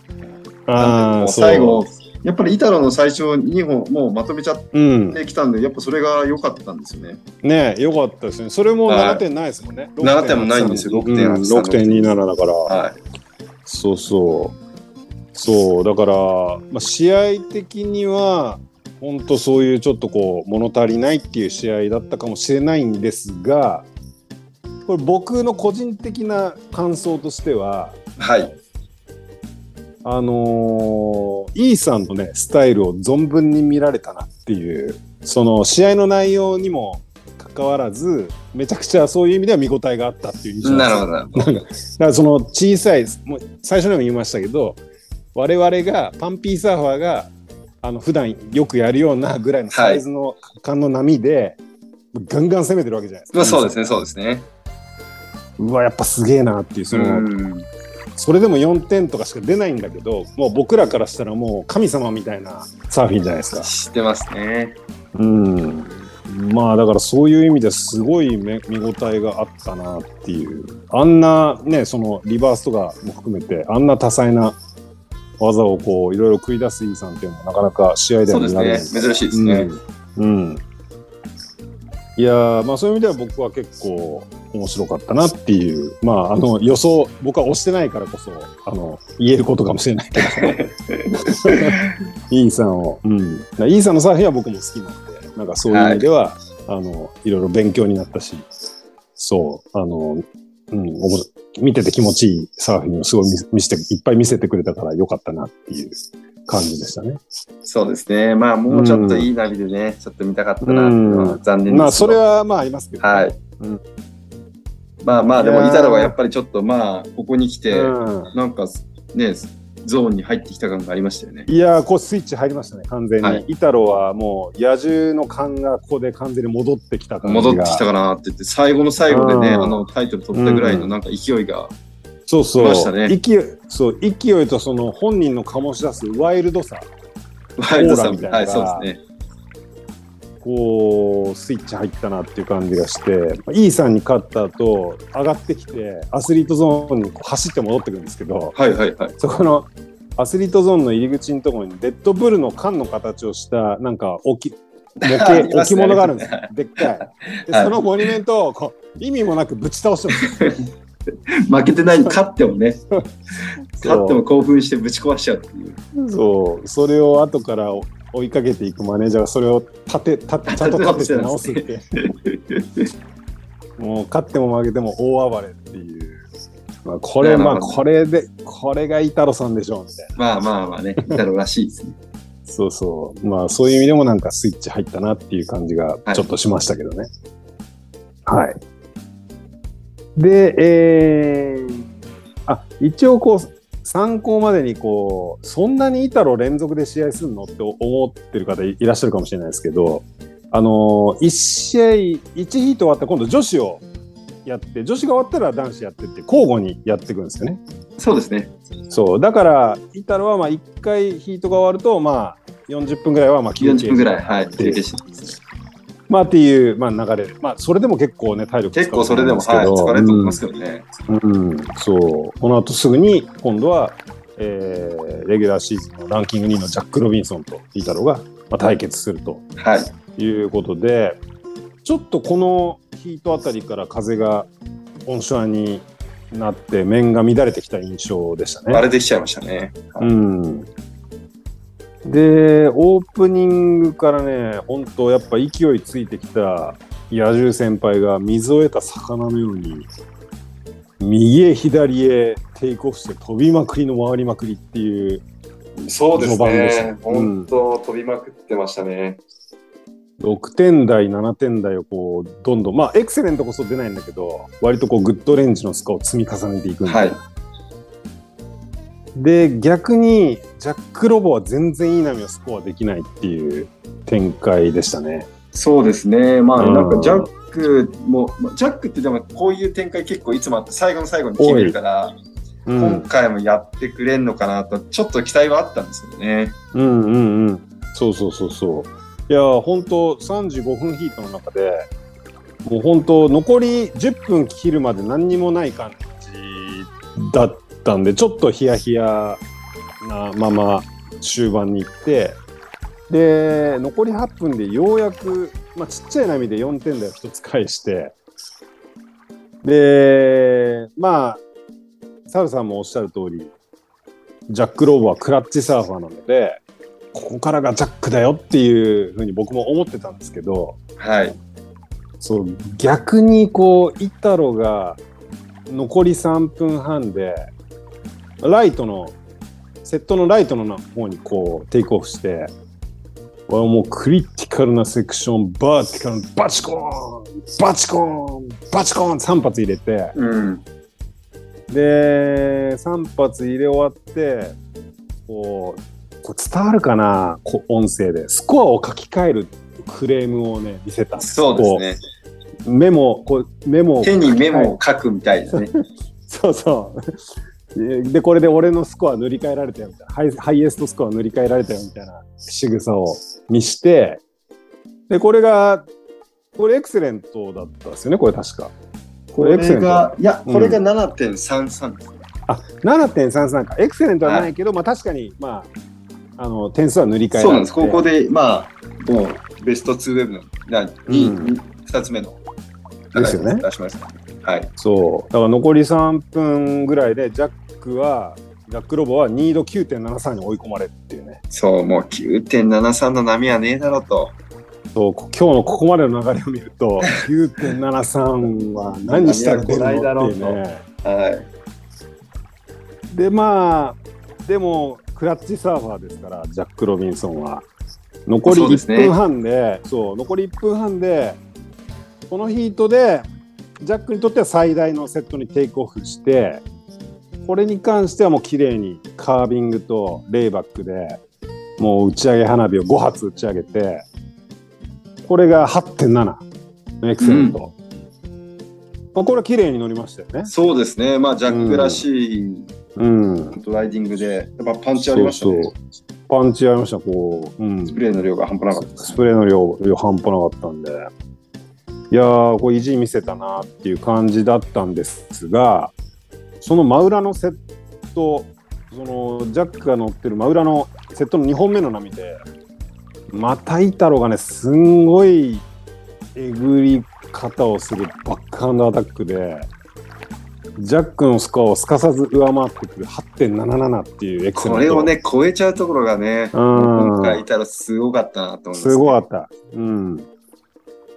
もうあーそう最後、やっぱりイタロの最初2本もうまとめちゃっうん。てきたんで、やっぱそれが良かったんですよね。ねよかったですね。それもはい。7点ないですもんね。7点もないんですよ。うん。6.83 6.27だから、はい。そうそう。そう、だから、まあ、試合的には、本当そういうちょっとこう、物足りないっていう試合だったかもしれないんですが、これ僕の個人的な感想としては、はい。あのーイーさんのね、スタイルを存分に見られたなっていう、その試合の内容にもかわらずめちゃくちゃそういう意味では見応えがあったっていう印象なるほどなんかだからその小さいもう最初にも言いましたけど我々がパンピーサーファーがあの普段よくやるようなぐらいのサイズの感の波で、ガンガン攻めてるわけじゃないですか。まあそうですね、そうですね。うわやっぱすげえなっていうその、うんそれでも4点とかしか出ないんだけどもう僕らからしたらもう神様みたいなサーフィンじゃないですか。知ってますね。うんまあだからそういう意味ですごいめ見応えがあったなっていうあんなねそのリバースとかも含めてあんな多彩な技をこういろいろ繰り出すイーさんっていうのもなかなか試合でそうでは見られないすね。珍しいですね。うん、うんいやーまあそういう意味では僕は結構面白かったなっていうまああの予想僕は押してないからこそあの言えることかもしれないけど [laughs] イーさんを、うん、イーさんのサーフィンは僕も好きなんでなんかそういう意味では、い、あのいろいろ勉強になったしそうあの、うん、おも見てて気持ちいいサーフィンをすごい見見せていっぱい見せてくれたからよかったなっていう感じでしたね。そうですね。まあもうちょっといいナビでね、ちょっと見たかったなうのは残念です。まあそれはまあありますけど、はい。うんまあまあ、でも、いやー。イタロはやっぱりちょっとまあ、ここに来て、うん。なんかね、ゾーンに入ってきた感がありましたよね。いやーこうスイッチ入りましたね完全に、はい。イタロはもう野獣の勘がここで完全に戻ってきた感じが。戻ってきたかなって言って、最後の最後でね、うん。あのタイトル取ったぐらいのなんか勢いが、そうそう。来ましたね。勢いそう勢いとその本人の醸し出すワイルドさ。ワイルドさんオーラみたいな。はい、そうですね。こうスイッチ入ったなっていう感じがしてイーさんに勝った後上がってきてアスリートゾーンに走って戻ってくるんですけどはいはいはい。そこのアスリートゾーンの入り口のところにレッドブルの缶の形をしたなんか置き模 [laughs] 置物があるんです [laughs] でっかい。ではい。そのモニュメントをこう意味もなくぶち倒してるんです。よ [laughs] 負けてないに勝ってもね、勝ってそも興奮してぶち壊しちゃうっていう。う。そう。それを後から追いかけていくマネージャーがそれを立て立てちゃんと立てて直すって。[laughs] もう勝っても負けても大暴れっていう、まあ、これまあこれでこれがイタロさんでしょうみたいな。まあまあまあね、イタロらしいですね。そうそう。まあそういう意味でもなんかスイッチ入ったなっていう感じがちょっとしましたけどね。はい、でえー、あ一応こう参考までにこうそんなにイタロ連続で試合するのって思ってる方いらっしゃるかもしれないですけどあの1試合1ヒート終わったら今度女子をやって女子が終わったら男子やってって交互にやっていくんですよね。そうですね。そうだからイタロはまあ1回ヒートが終わるとまあ40分ぐらいはまあ休憩40分ぐらい、はい、まあっていう、まあ、流れまあそれでも結構ね体力結構それでも、はい、疲れると思いますけけどね。ど、うんうんそうこの後すぐに今度は、えーレギュラーシーズンのランキング2位のジャック・ロビンソンとイタロが、まあ、対決するとはい。いうことでちょっとこのヒートあたりから風がオンショアになって面が乱れてきた印象でしたね。あれできちゃいましたね。うん、でオープニングからね本当やっぱ勢いついてきた野獣先輩が水を得た魚のように右へ左へテイクオフして飛びまくりの回りまくりっていうそうですね本当、飛びまくってましたね。6点台7点台をこうどんどんまあエクセレントこそ出ないんだけど割とこうグッドレンジのスコアを積み重ねていくんで、はい。で逆にジャック・ロボは全然いい波をスコアできないっていう展開でしたね。そうですね。まあ、うんなんかジャックも、まあジャックってでもこういう展開結構いつもあって、最後の最後に決めるから、うん今回もやってくれんのかなと、ちょっと期待はあったんですよね。うんうんうん。そうそうそうそう。いや、本当35分ヒートの中で、もう本当残り10分切るまで何にもない感じだったんで、ちょっとヒヤヒヤなまま終盤に行って、で、残り8分でようやく、まあ、ちっちゃい波で4点台を1つ返して、で、まあ、サルさんもおっしゃる通り、ジャック・ローブはクラッチサーファーなので、ここからがジャックだよっていうふうに僕も思ってたんですけど、はい。そう逆にこうイタロが残り3分半でライトのセットのライトの方にこうテイクオフしてもうクリティカルなセクションバーティカルバチコーンバチコーンバチコーン3発入れて、うん。で、3発入れ終わって、こう、こう伝わるかなこ音声で。スコアを書き換えるクレームをね、見せた。そうですね。メモ、こう、メモを手にメモを書くみたいですね。[laughs] そうそう。で、これで俺のスコア塗り替えられたよみたいな、ハイハイエストスコア塗り替えられたよみたいな仕草を見して、で、これが、これエクセレントだったんですよね、これ確か。ここれエクセレント。れが、いや、これが7.33ですね。あ、7.33か。エクセレントはないけど、まあ確かに、まあ、あの、点数は塗り替えられてそうなんです。ここで、まあ、もう、ベスト2ウェブの、なに、うん2つ目の、ですよね出しました。はい。そう。だから残り3分ぐらいで、ジャックは、ジャックロボは2度9.73に追い込まれるっていうね。そう、もう9.73の波はねえだろうと。そうこ今日のここまでの流れを見ると [laughs] 9.73は何したら出るのっていうね。はい。でまあでもクラッチサーファーですからジャック・ロビンソンは残り1そうですね分半でそう残り1分半でこのヒートでジャックにとっては最大のセットにテイクオフしてこれに関してはもう綺麗にカービングとレイバックでもう打ち上げ花火を5発打ち上げてこれが8.7のエクセレント、まあ、これは綺麗に乗りましたよね。そうですね。まあ、ジャックらしいうん。ライディングで、やっぱパンチありましたね。そうそう。パンチありました、こう、うん、スプレーの量が半端なかったスプレーの量量半端なかったんで、いやー、これ意地見せたなっていう感じだったんですが、その真裏のセット、そのジャックが乗ってる真裏のセットの2本目の波で、またイタロがね、すんごいえぐり方をするバックハンドアタックで、ジャックのスコアをすかさず上回ってくる8.77っていうエクセこれをね、超えちゃうところがね、うん今回いたらすごかったなと思います、すごかった。うん。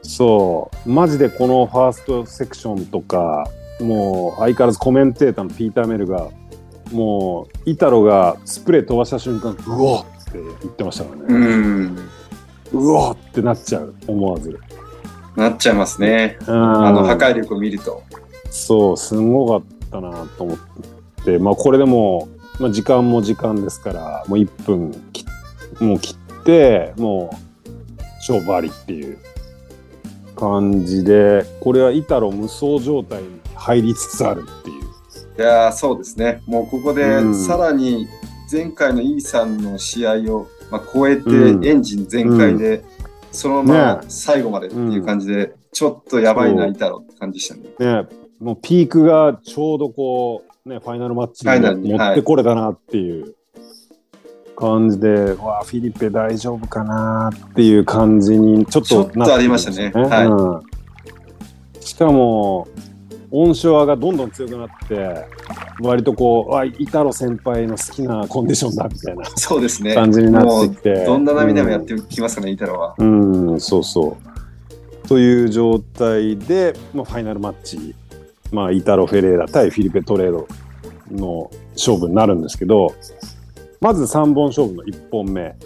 そう。マジでこのファーストセクションとか、もう相変わらずコメンテーターのピーター・メルが、もう、イタロがスプレー飛ばした瞬間、うおっって言ってましたからうね。ん。うおっってなっちゃう、思わず。なっちゃいますね。ああの破壊力を見ると。そう、すごかったなと思って、まあこれでもう、まあ、時間も時間ですから、もう1分きもう切って、もう勝負ありっていう感じで、これはイタロ無双状態に入りつつあるっていう。いやーそうですね。もうここでうん。さらに前回のイーさんの試合を、まあ、超えてうん。エンジン全開で、そのままね。最後までっていう感じで、ちょっとやばいな、いたろって感じでしたね。ね、もうピークがちょうどこう、ね、ファイナルマッチにに持ってこれたなっていう感じで、わあ、フィリペ大丈夫かなっていう感じにちょっちょっとありましたね。はい。うん。しかも、音章がどんどん強くなって、割とこう、あ、イタロ先輩の好きなコンディションだみたいなそうですね。感じになってきて。どんな波でもやってきますかね、イタロは。うん、そうそう。という状態で、まあ、ファイナルマッチ、まあ、イタロ・フェレーラ対フィリペ・トレードの勝負になるんですけど、まず3本勝負の1本目。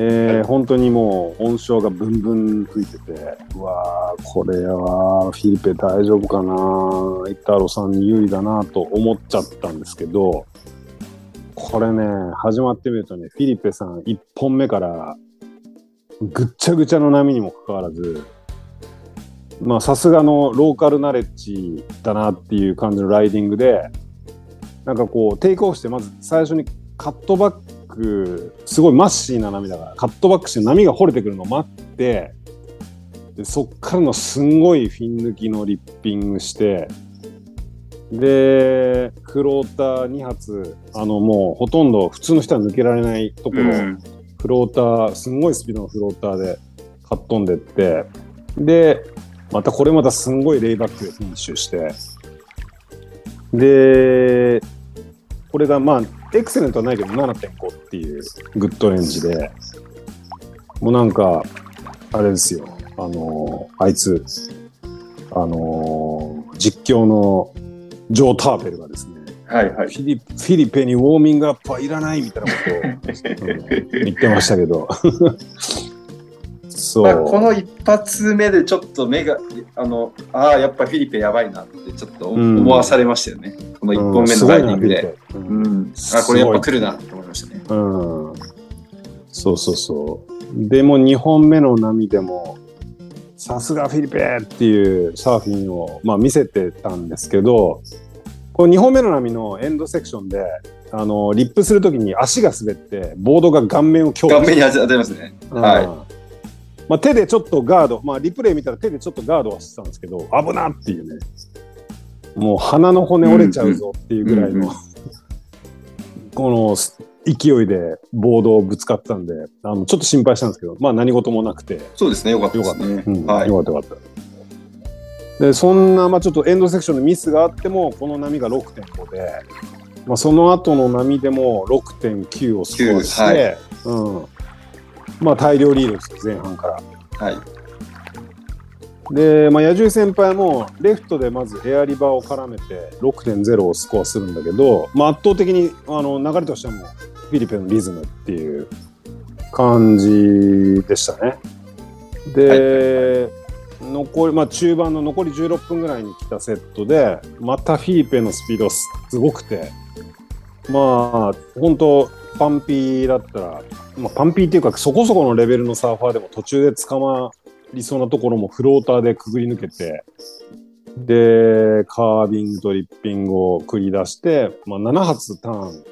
えー本当にもう音章がブンブン吹いてて、うわー、これはフィリペ大丈夫かな、イタロさんに有利だなと思っちゃったんですけど、これね、始まってみるとね、フィリペさん1本目からぐっちゃぐちゃの波にもかかわらず、まあさすがのローカルナレッジだなっていう感じのライディングで、なんかこうテイクオフしてまず最初にカットバック、すごいマッシーな波だから、カットバックして波が掘れてくるのを待って、でそっからのすんごいフィン抜きのリッピングして、で、フローター2発、あのもうほとんど普通の人は抜けられないところ、うん。フローター、すんごいスピードのフローターでかっ飛んでって、で、またこれまたすんごいレイバックでフィニッシュして、で、これがまあ、エクセレントはないけど7.5っていうグッドレンジで、もうなんか、あれですよ、あのあいつ、あの実況のジョー・ターペルがですね、はいはい。フィリフィリペにウォーミングアップはいらないみたいなことを、[laughs] うん言ってましたけど。そそう。まあ、この一発目でちょっと目が、あの、ああ、やっぱフィリペやばいなってちょっとうん思わされましたよね。この一本目のライディングで。。フィリペうん。あ、これやっぱ来るなって思いましたね。うん。そうそうそう。でも2本目の波でも、さすがフィリペっていうサーフィンを、まあ、見せてたんですけど、この2本目の波のエンドセクションで、あのリップするときに足が滑って、ボードが顔面を強顔面に当たりますね。はいい。まあ、手でちょっとガード、まあ、リプレイ見たら手でちょっとガードはしてたんですけど、危なっていうね。もう鼻の骨折れちゃうぞっていうぐらいの、うんうんこの勢いでボードをぶつかってたんで、あのちょっと心配したんですけど、まあ何事もなくて、そうですね。よかったよかった。ですね。うんはい。よかったよかった。で、そんな、まあちょっとエンドセクションでミスがあっても、この波が6.5で、まあその後の波でも6.9をスコアして、はうん。まあ大量リードです、前半から。はい。で、まあ、野獣先輩もレフトでまずエアリバーを絡めて6.0をスコアするんだけど、まあ、圧倒的にあの流れとしてはもうフィリピンのリズムっていう感じでしたね。で、残り、まあ、中盤の残り16分ぐらいに来たセットでまたフィリペのスピードすごくてまあ本当パンピーだったら、まあ、パンピーっていうかそこそこのレベルのサーファーでも途中で捕まりそうなところもフローターでくぐり抜けてでカービングとリッピングを繰り出して、まあ、7発ターン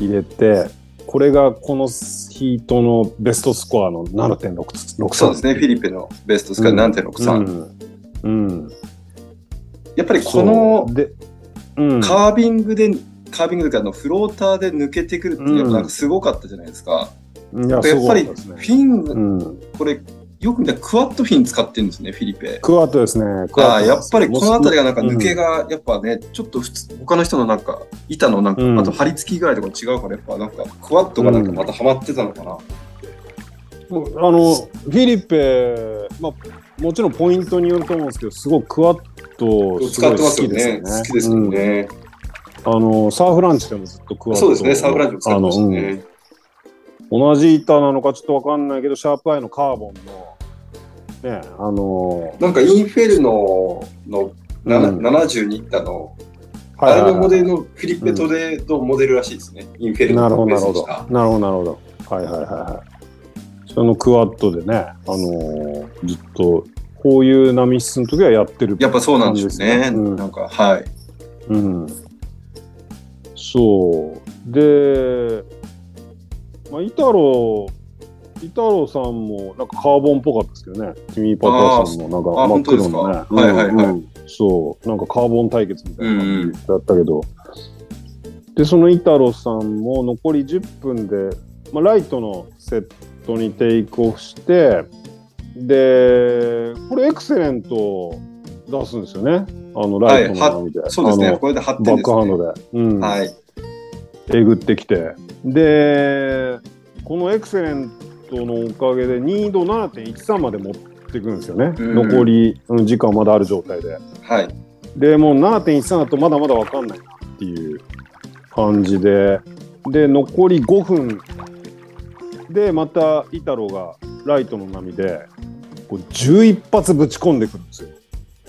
入れてこれがこのヒートのベストスコアの7.63そうですね。フィリペのベストスコア7.63。うん、うん、やっぱりこので、うん、カービングで、カービングとかあのフローターで抜けてくるってうんやっぱなんかすごかったじゃないですか。いややっぱりフィン、うん、これよく見たらクワッドフィン使ってるんですね、フィリペ。クワッドですね。ああやっぱりこの辺りがなんか抜けがやっぱね、ちょっと普通他の人のなんか板のなんか、うんあと張り付きぐらいとか違うからやっぱなんかクワッドがなんかまたハマってたのかな。もうあのフィリペ、まあ、もちろんポイントによると思うんですけど、すごくクワッドすごい好使ってますよね。好きですよね。うんあのサーフランチでもずっとクワッドそうですね、サーブランチも使ってましたね。うん同じ板なのかちょっとわかんないけど、シャープアイのカーボンの、ね、あのなんかインフェルノのなうん72いったの、あれのモデルのフィリッペトレのモデルらしいですね。インフェルノなるほど、なるほど。なるほど、なるほど。はいはいはいはい。そのクワッドでね、あのーずっと、こういう波質の時はやってる。やっぱそうなんですよね。うんなんか、はい。うん。そう。で、まあ、イタロイタロさんもなんかカーボンっぽかったですけどね。ティミー・パターソンのなんかあ真っ黒の本ね。はいはいはいうんうんそう。なんかカーボン対決みたいな感じだったけど。で、そのイタロさんも残り10分で、まあ、ライトのセットにテイクオフして、で、これエクセレントを出すんですよね。あの、ライトの波で。そうですね。これで8バッ点です、ね。クハンドで。うん。はい。えぐってきて。で、このエクセレントのおかげで、2度7.13まで持っていくんですよね。うん残りうん時間まだある状態で。はい。で、もう7.13だとまだまだわかんないなっていう感じで。で、残り5分で、またイタロがライトの波で、こう11発ぶち込んでくるんですよ。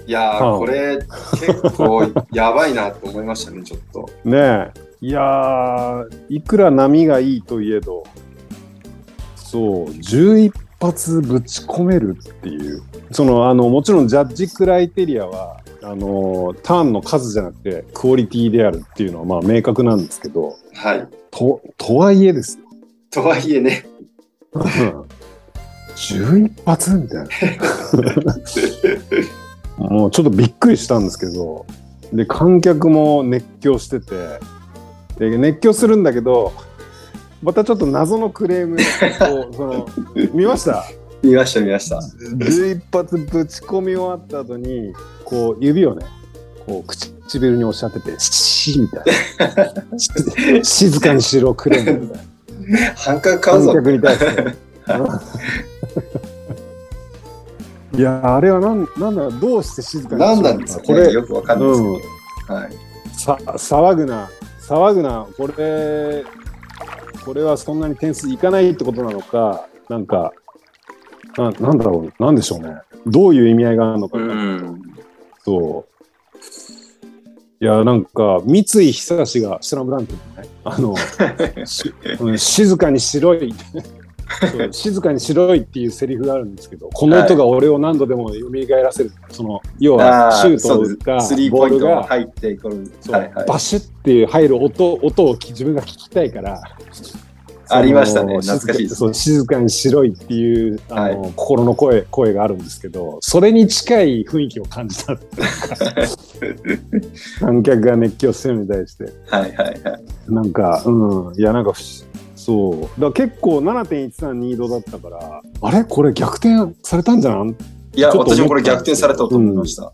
いやこれ結構やばいなと思いましたね、ちょっと。ねえ。いやー、いくら波がいいといえど、そう、11発ぶち込めるっていう。その、あの、もちろんジャッジクライテリアは、あの、ターンの数じゃなくて、クオリティであるっていうのは、まあ、明確なんですけど、はい。と、とはいえですよ。とはいえね。11発みたいな。[laughs] もうちょっとびっくりしたんですけど、で、観客も熱狂してて、で、熱狂するんだけど、またちょっと謎のクレームを、[laughs] その、見ました？見ました、見ました。?11 発ぶち込み終わった後に、こう、指をね、こう、唇におっしゃってて、シーみたいな。し [laughs] 静かにしろ、クレームみたいな。半角買うぞ。観客に対して。いや、あれはなん、なんだろう、どうして静かに何なんですかこれ、よくわかんないですけど。はい。さ、騒ぐな、騒ぐな、これ、これはそんなに点数いかないってことなのか、なんか、ななんだろう、なんでしょうね。どういう意味合いがあるのかうん。そう。いや、なんか、三井久志が、スラムダンクのね、あの、[laughs] 静かに白い静かに白いっていうセリフがあるんですけど、この音が俺を何度でも蘇らせる。その、要は、シュートがボールが、入って、この、そうはいはい。バシュっていう入る音音を自分が聞きたいから、ありましたね。懐かしいですね。静かに白いっていうあの、は心の声声があるんですけどそれに近い雰囲気を感じた。[laughs] 観客が熱狂してるのに対して。はいはいはい。なんかうん。いやなんか不思そう。だ結構7.132度だったからあれ？これ逆転されたんじゃん？ねいや、私もこれ逆転されたと思いました。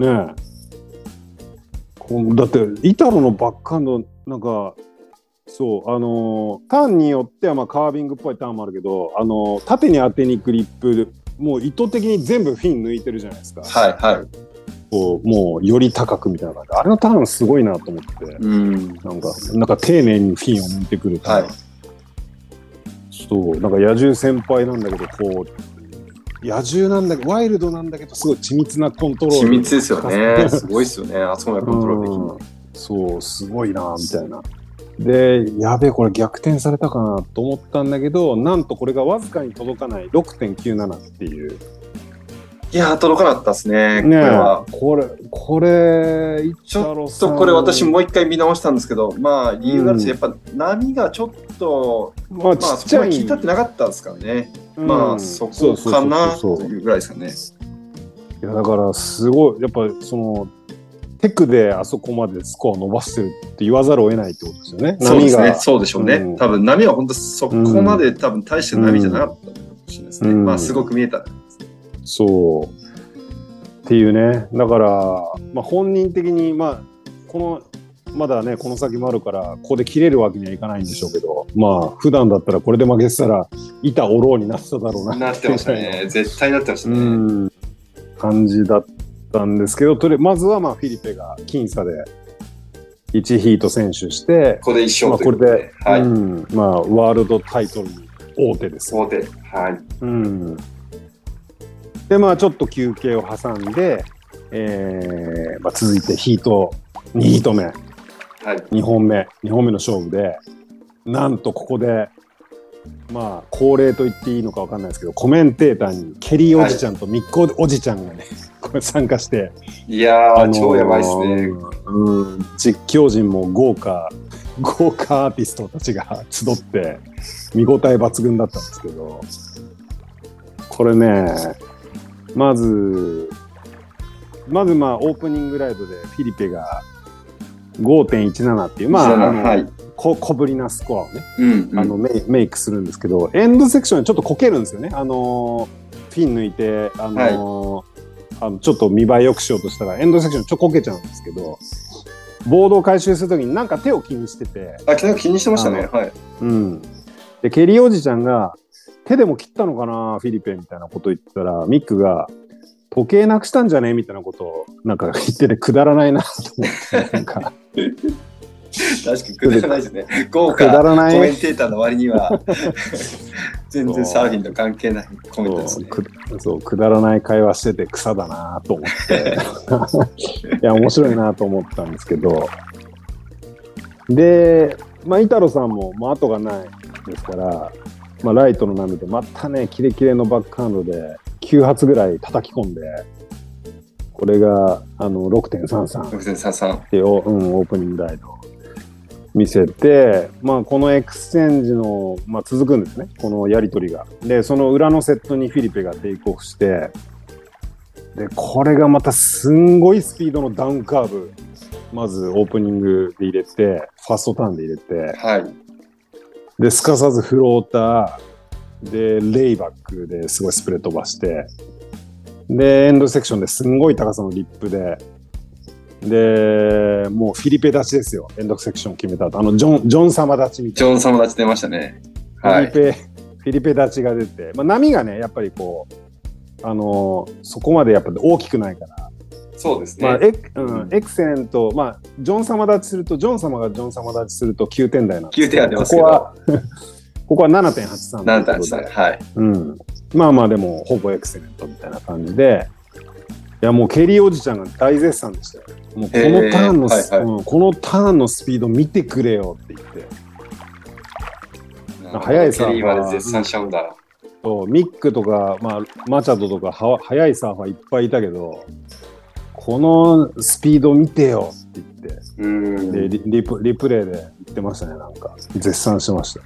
え。こうだってイタロのバックハンドなんかそうあのーターンによってはまあカービングっぽいターンもあるけどあのー縦に当てに行くリップもう意図的に全部フィン抜いてるじゃないですか、はいはい。こうもうより高くみたいな。感じあれのターンすごいなと思って。うん。なんかなんか丁寧にフィンを抜いてくるターン、はいそうなんか野獣先輩なんだけどこう野獣なんだけどワイルドなんだけどすごい緻密なコントロール緻密ですよね。[laughs] すごいですよね。あそこまでコントロールできるの。うんそう、すごいな、みたいな。で、やべえ、これ逆転されたかなと思ったんだけど、なんとこれがわずかに届かない6.97っていう。いやー、届かなかったですね。こねれは。え、これ、これ、ちょっとこれ私もう一回見直したんですけど、まあ理由があるんですけどやっぱ波がちょっと、まあ、まあちっちゃい。そこまで聞いたってなかったですからね。うんまあそこかなというぐらいですかね。いやだから、すごい、やっぱその、テクであそこまでスコアを伸ばしてるって言わざるを得ないってことですよね。そうですね。そうでしょうね。うん多分波は本当そこまで多分大して波じゃなかったかもしれないですね。うんまあすごく見えた。そう。っていうね。だから、まあ、本人的に、まあ、この、まだね、この先もあるから、ここで切れるわけにはいかないんでしょうけど、まあ、普段だったらこれで負けてたら、板折ろうになってただろうな。なってましたね。絶対なってましたうね。ん。感じだったんですけど、とりまずは、まあ、フィリペが僅差で1ヒート選手して、ここで一まあ、勝ということでこれで、。はい。うん、まあ、ワールドタイトルに大手ですよ大手。はい。うん、でまあちょっと休憩を挟んで、えーまあ、続いてヒート2ヒート目はい。2本目2本目の勝負でなんとここでまあ恒例と言っていいのか分かんないですけどコメンテーターにケリーおじちゃんとミッコおじちゃんがね、[laughs] これ参加して、いやー、あのー超やばいですね。うん、実況陣も豪華豪華アーティストたちが集って見応え抜群だったんですけどこれねまずまずまあオープニングライドでフィリペが5.17っていうまああのはい。こ小ぶりなスコアをね、うん、うん。あのメイメイクするんですけどエンドセクションにちょっとこけるんですよねあのフィン抜いてあの、あのちょっと見栄え良くしようとしたらエンドセクションちょっとこけちゃうんですけどボードを回収するときになんか手を気にしてて、あ、昨日気にしてましたね。あはい。うん、でケリーおじちゃんが手でも切ったのかなフィリペみたいなこと言ってたらミックが時計なくしたんじゃねみたいなことをなんか言っててくだらないなと思ってなんか確かにくだらないですね。豪くだ華コらないメンテーターの割には、[laughs] 全然サーフィンと関係ないコメントですね。そうくそうくだらない会話してて草だなと思って [laughs] いや面白いなと思ったんですけどでまあイタロさんも、まあ、後がないですから、まあ、ライトの波でまたねキレキレのバックハンドで9発ぐらい叩き込んでこれがあの6.33六千三三。っていう、うん、オープニングライドを見せて、まあ、このエクスチェンジの、まあ、続くんですね、このやり取りが。で、その裏のセットにフィリペがテイクオフして、で、これがまたすんごいスピードのダウンカーブ、まずオープニングで入れて、ファーストターンで入れて、はい。で、すかさずフローター、で、レイバックですごいスプレー飛ばして、で、エンドセクションですんごい高さのリップで、で、もうフィリペ立ちですよ、エンドセクション決めた後。あの、ジョン、ジョン様立ちみたいな。ジョン様たち出ましたね。はい。フィリペ、フィリペ立ちが出て、まあ、波がね、やっぱりこう、あのそこまでやっぱ大きくないから、そうですね。まあエクうん、エクセレント、まあ、ジョン様立ちすると、ジョン様がジョン様立ちすると9点台なんです9点は出ますけどここは、[laughs] ここは7.83。なんだんしたはい。うん。まあまあでもほぼエクセレントみたいな感じで。いやもうケリーおじちゃんが大絶賛でしたよ。もうこのターンの、はいはい。うんこのターンのスピード見てくれよって言って。速いサーファー。ケリーまで絶賛しちゃうんだ。そう。ミックとか、まあ、マチャドとかは速いサーファーいっぱいいたけどこのスピード見てよ。って言って。うん。でリリプリプレイで言ってましたねなんか。絶賛してました。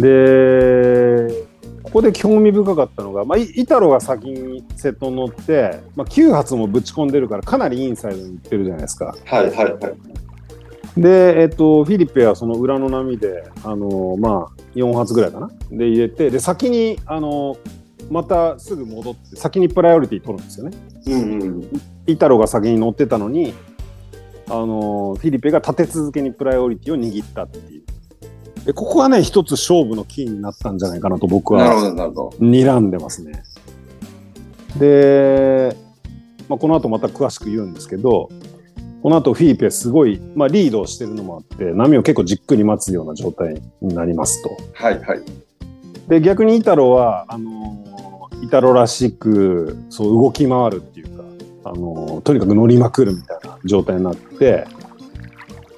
でここで興味深かったのが、まあ、イイタロが先にセットに乗って、まあ、9発もぶち込んでるからかなりインサイドに行ってるじゃないですか。はいはいはい。で、えっと、フィリペはその裏の波で、あのまあ、4発ぐらいかな。で入れてで先に、あのまたすぐ戻って先にプライオリティ取るんですよねうんうん。イタロが先に乗ってたのに、あのフィリペが立て続けにプライオリティを握ったっていうでここはね一つ勝負のキーになったんじゃないかなと僕は。睨んでますねで、まあ、この後また詳しく言うんですけどこの後フィリペすごい、まあ、リードをしてるのもあって波を結構じっくり待つような状態になりますと。はいはい。で逆にイタロはあのイタロらしくそう動き回るっていうか、あのとにかく乗りまくるみたいな状態になって、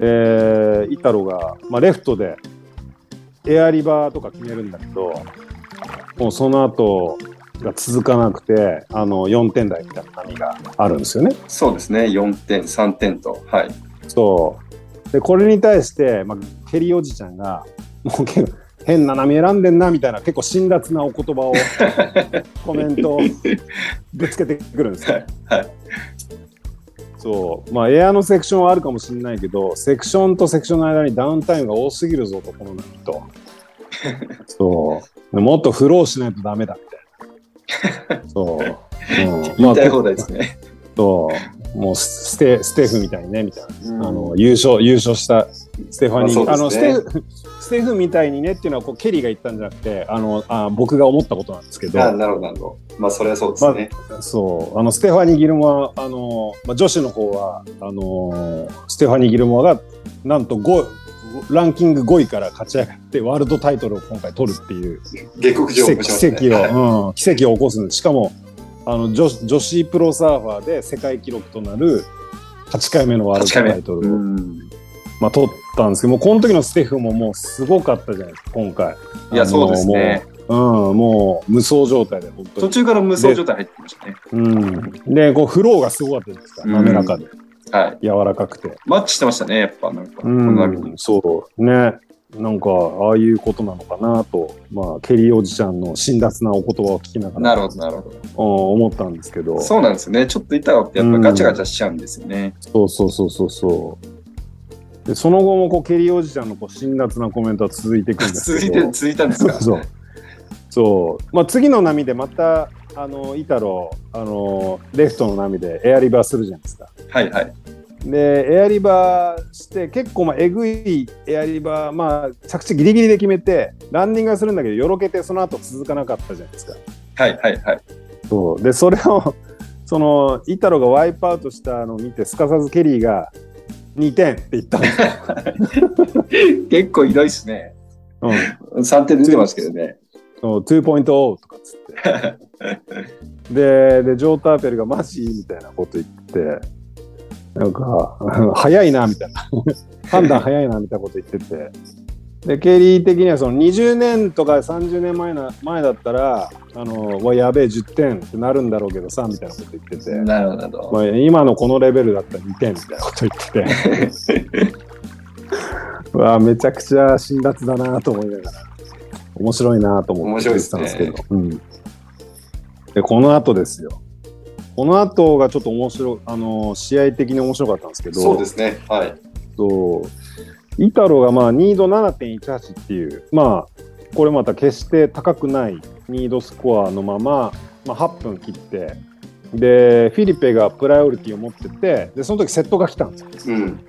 えーイタロが、まあ、レフトでエアリバーとか決めるんだけどもうその後が続かなくてあの4点台みたいな波があるんですよね。そうですね。4点、3点と。はい。そうでこれに対して、まあ、ケリーおじちゃんがもう結構変な波選んでんなみたいな結構辛辣なお言葉を [laughs] コメントをぶつけてくるんですよ。はい。そう。まあエアのセクションはあるかもしれないけどセクションとセクションの間にダウンタイムが多すぎるぞとこの波と [laughs] そう。でもっとフローしないとダメだみたいなそう、うん。言いたい放題ですね。そう。もうスステステフみたいにねみたいな。うん。あの優勝優勝したステファニー、まああのステフステフみたいにねっていうのはこうケリーが言ったんじゃなくてあのあ僕が思ったことなんですけどあなるほどなるほど。まあそれはそうですね。そうあのステファニー・ギルモアあの、まあ、女子の方はあのステファニー・ギルモアがなんと5ランキング5位から勝ち上がってワールドタイトルを今回取るっていう下克奇跡上奇ね。跡を、[laughs] うん、奇跡を起こすんですしかもあの女女子プロサーファーで世界記録となる8回目のワールド8回目。タイトルを、うんまあ、取ったんですけどもうこの時のステフももうすごかったじゃないですか今回いや、そうですね。もう,、うん、もう無双状態で本当に、途中から無双状態入ってましたね。うん、でこうフローがすごかったじゃないですかうん滑らかで、はい。柔らかくてマッチしてましたね、やっぱ。なんか、こうんそうねなんかああいうことなのかなと、まあ、ケリーおじちゃんの辛辣なお言葉を聞きながらなるほど、なるほど。うん思ったんですけどそうなんですよね。ちょっと板尾ってやっぱガチャガチャしちゃうんですよね。そうそうそうそうそう。でその後もこうケリーおじちゃんのこう辛辣なコメントは続いていくんですけど [laughs] 続いて、続いたんですか？[laughs] そうそう、まあ、次の波でまたあのイタロあのレフトの波でエアリバーするじゃないですか。はいはい。でエアリバーして結構まあえぐいエアリバー、まあ、着地ギリギリで決めてランディングはするんだけどよろけてその後続かなかったじゃないですか。はいはいはい。そうでそれをそのイタロがワイプアウトしたのを見てすかさずケリーが2点って言ったんですよ。[laughs] 結構ひどいですね。うん3点出てますけどね。そう2.0とかっつって。[laughs] で、で、ジョー・ターペルがマジみたいなこと言って、なんか、早いな、みたいな。[laughs] 判断早いな、みたいなこと言ってて。で、ケリー的にはその20年とか30年前な前だったら、あの、わ、やべえ、10点ってなるんだろうけどさ、みたいなこと言ってて。なるほど。まあ、今のこのレベルだったら2点みたいなこと言ってて。う [laughs] わめちゃくちゃ辛辣だなと思いながら、面白いなと思って面白いてたんですけど。うん、で、この後ですよ。この後がちょっと面白い、あの試合的に面白かったんですけど、そうですね。はい。そうイタロがまあニード7.18っていう、まあ、これまた決して高くないニードスコアのまま、まあ、8分切って、で、フィリペがプライオリティを持ってて、で、その時セットが来たんですよ。うん。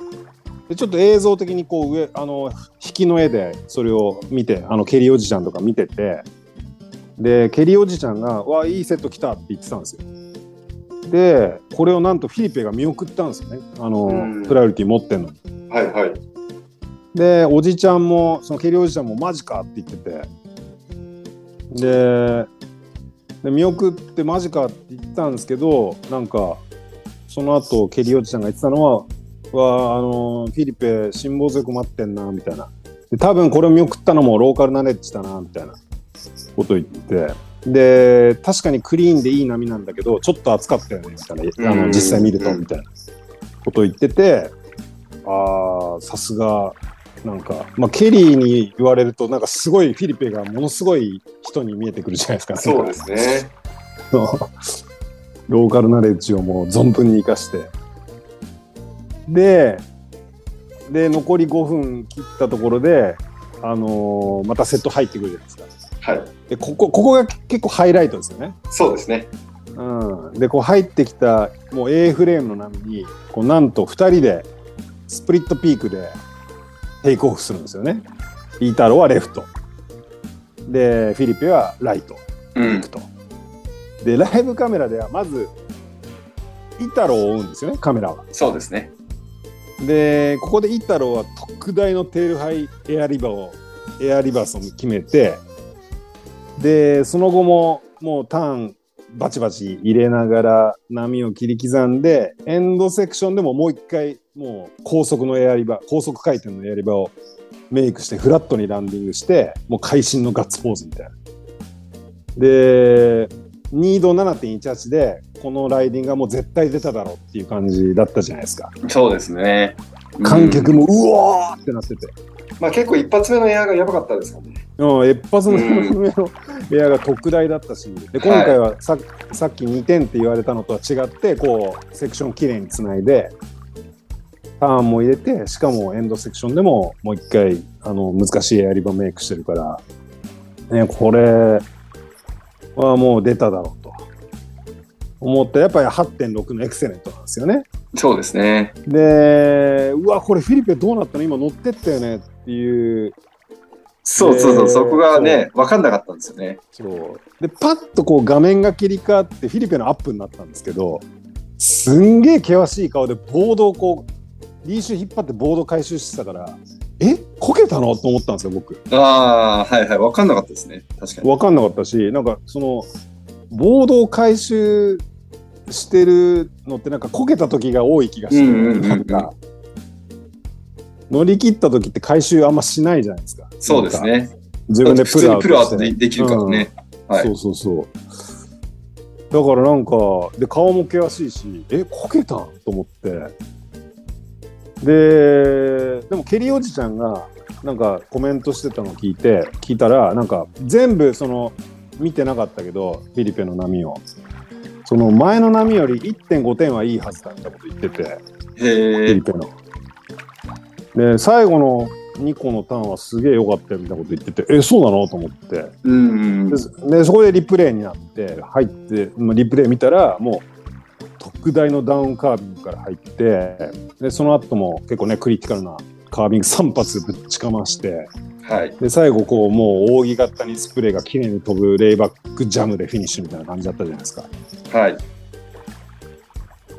で、ちょっと映像的にこう上、あの、引きの絵でそれを見て、あの、ケリーおじちゃんとか見てて、で、ケリーおじちゃんが、わあ、いいセット来たって言ってたんですよ。で、これをなんとフィリペが見送ったんですよね。あの、うんプライオリティ持ってんのに。はいはい。でおじちゃんもそのケリーおじちゃんもマジかって言ってて。でで見送ってマジかって言ったんですけどなんかその後ケリーおじちゃんが言ってたのははあのフィリペ辛抱強く待ってんなみたいな。で多分これを見送ったのもローカルナレッジだなみたいな。こと言って。で確かにクリーンでいい波なんだけどちょっと暑かったよねみたいな。あの実際見るとみたいな。こと言っててああさすがなんか、まあ、ケリーに言われるとなんかすごいフィリペがものすごい人に見えてくるじゃないですか。そうですね。ローカルナレッジをもう存分に生かして。で、で、残り5分切ったところで、あのーまたセット入ってくるじゃないですか。はい。で、ここ、ここが結構ハイライトですよね。そうですね。うん。で、こう入ってきた、もう A フレームの波に、こうなんと2人で、スプリットピークでテイクオフするんですよね。イータロはレフト。で、フィリペはライト。うん行く。と。で、ライブカメラではまず、イタロを追うんですよね、カメラは。そうですね。で、ここでイタロは特大のテールハイエアリバーを、エアリバースを決めて、で、その後ももうターンバチバチ入れながら波を切り刻んで、エンドセクションでももう一回、もう高速のエアリバー、高速回転のエアリバーをメイクしてフラットにランディングして、もう会心のガッツポーズみたいな。で、2度7.18で、このライディングがもう絶対出ただろうっていう感じだったじゃないですか。そうですね。観客もうわーってなってて。まあ結構一発目のエアがやばかったですかね。うん、一発のうん。上のエアが特大だったし、で今回はさ,、さっき2点って言われたのとは違って、こう、セクションきれいにつないで、ターンも入れて、しかもエンドセクションでももう一回、あの、難しいエアリバメイクしてるから、ね、これはもう出ただろうと。思って、やっぱり8.6のエクセレントなんですよね。そうですね。で、うわ、これフィリペどうなったの？今乗ってったよねっていうそうそうそう、えー。そこがね、分かんなかったんですよね。そう。でパッとこう画面が切り替わってフィリペのアップになったんですけどすんげえ険しい顔でボードをこうリーシュ引っ張ってボード回収してたからえ？こけたの？と思ったんですよ僕。ああ、はいはい、分かんなかったですね。確かに。分かんなかったしなんかそのボードを回収してるのってなんかこけた時が多い気がして、うんうんうんうん。なんか乗り切った時って回収あんましないじゃないですかそうですね。自分で普通にプルアウトでできるからね。はいそうそうそう。だからなんか、で、顔も険しいし、え、こけたんと思って。で、でも、ケリーおじちゃんが、なんかコメントしてたのを聞いて、聞いたら、なんか全部、その、見てなかったけど、フィリペの波を。その前の波より1.5点はいいはずだみたいなこと言ってて、フィリ。ペの。で、最後の2個のターンはすげえ良かったよみたいなこと言ってて、え、そうなのと思って。うんうんで。でそこでリプレイになって入って、まあ、リプレイ見たらもう特大のダウンカービングから入ってでその後も結構ねクリティカルなカービング3発ぶっちかましてはい。で最後こうもう扇形にスプレーが綺麗に飛ぶレイバックジャムでフィニッシュみたいな感じだったじゃないですかはい。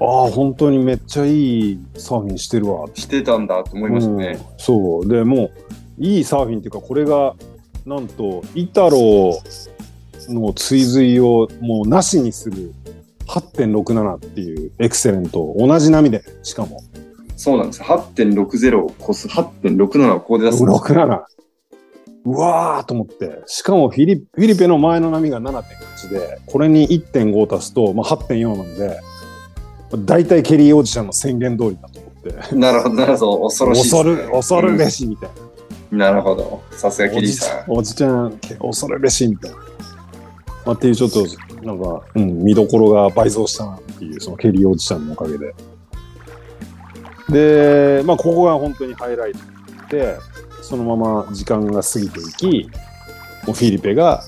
ああ本当にめっちゃいいサーフィンしてるわしてたんだと思いましたね。うんそうでもういいサーフィンっていうかこれがなんとイタロの追随をもうなしにする8.67っていうエクセレント同じ波でしかもそうなんです。8.60を超す8.67をここで出すんです。67うわーと思ってしかもフィリフィリペの前の波が7.8でこれに1.5足すと、まあ、8.4なんで大体ケリーおじちゃんの宣言通りだと思ってなるほど、なるほど。恐ろしいです、恐ね。る恐るべしみたいな。うんなるほど。さすがキリーさん。おじちゃん、恐るべしみたいな。まあ、っていうちょっと、なんか、うん、見どころが倍増したなっていう、そのケリーおじちゃんのおかげで。で、まあ、ここが本当にハイライトで、そのまま時間が過ぎていき、もうフィリペが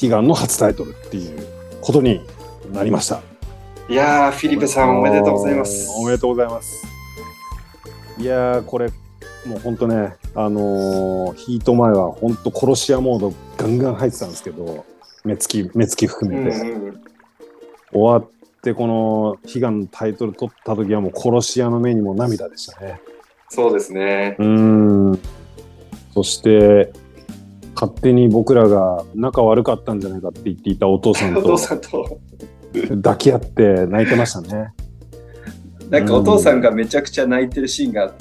悲願の初タイトルっていうことになりました。いやー、フィリペさんおめでとうございます。おめでとうございます。いやー、これ、もう本当ね、あのーヒート前は本当殺し屋モードガンガン入ってたんですけど、目つき、目つき含うんめて。うん。終わって、この悲願のタイトル取った時はもう殺し屋の目にも涙でしたね。そうですね。うーん。そして、勝手に僕らが仲悪かったんじゃないかって言っていたお父さん [laughs] お父とさんと、抱き合って泣いてましたね。なんかお父さんがめちゃくちゃ泣いてるシーンが、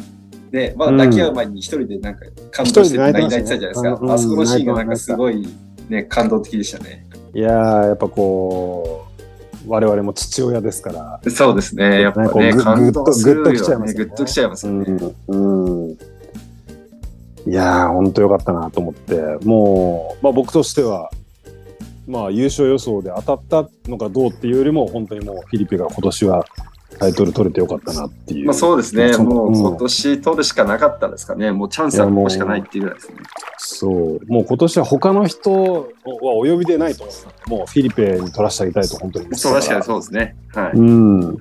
ね、まだ抱き合う前に一人でなんか感動して泣いてたじゃないですか。うんあそこのシーンがなんかすごいね、感動的でしたね。いやー、やっぱこう、我々も父親ですから、そうですね。やっぱね、ぐ感動するよぐっときちゃいますね。ぐっときちゃいますよね。うん。うんいやー、本当よかったなと思って、もう、まあ僕としては、まあ優勝予想で当たったのかどうっていうよりも、本当にもうフィリピンが今年はタイトル取れてよかったなっていう。まあそうですね。もううん今年取るしかなかったですかね。もうチャンスはここしかないっていうぐらいですね。そう。もう今年は他の人はお呼びでないと思っもうフィリペに取らせてあげたいと本当にそう、確かにそうですね。はい。うん。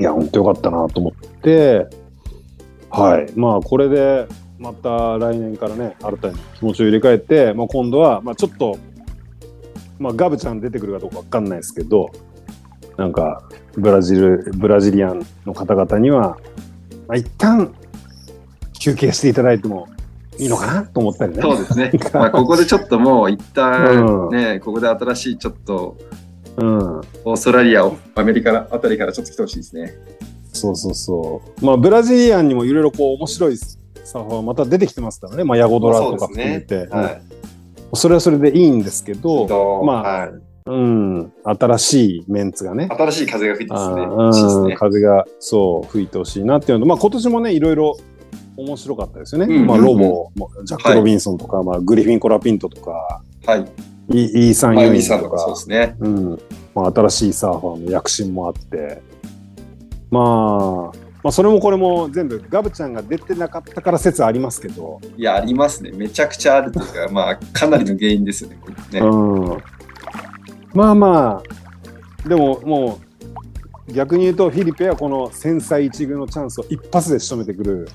いや、本当よかったなと思って、はい。まあ、これで、また来年からね、新たに気持ちを入れ替えて、まあ、今度は、まあ、ちょっと、まあ、ガブちゃん出てくるかどうかわかんないですけど、なんか、ブラジル、ブラジリアンの方々には、まあ、一旦、休憩していただいてもいいのかなと思ったりね。そうですね。まあここでちょっともう一旦うんね、ここで新しいちょっとうん。オーストラリアをアメリカあたりからちょっと来てほしいですね。そうそうそう。まあ、ブラジリアンにもいろいろこう、面白いサーファーまた出てきてますからね。まあ、ヤゴドラとか含めて。はい。それはそれでいいんですけど、とまあはい。うん、新しいメンツがね、新しい風が吹いてですね。うんね。風がそう吹いてほしいなっていうの。と、まあ、今年もね、いろいろ面白かったですよね。うん。まあ、ロボ、ジャック・はい。ロビンソンとか、まあ、グリフィン・コラピントとか、はい。イイーサン・ユインミーさんとかとかそうですね。うん。まあ、新しいサーファーの躍進もあって、まあ、まあ、それもこれも全部ガブちゃんが出てなかったから説ありますけど、いや、ありますね。めちゃくちゃあるというか、まあ、かなりの原因ですよね。これねうん、まあまあでももう逆に言うとフィリペはこの千載一遇のチャンスを一発で仕留めてくる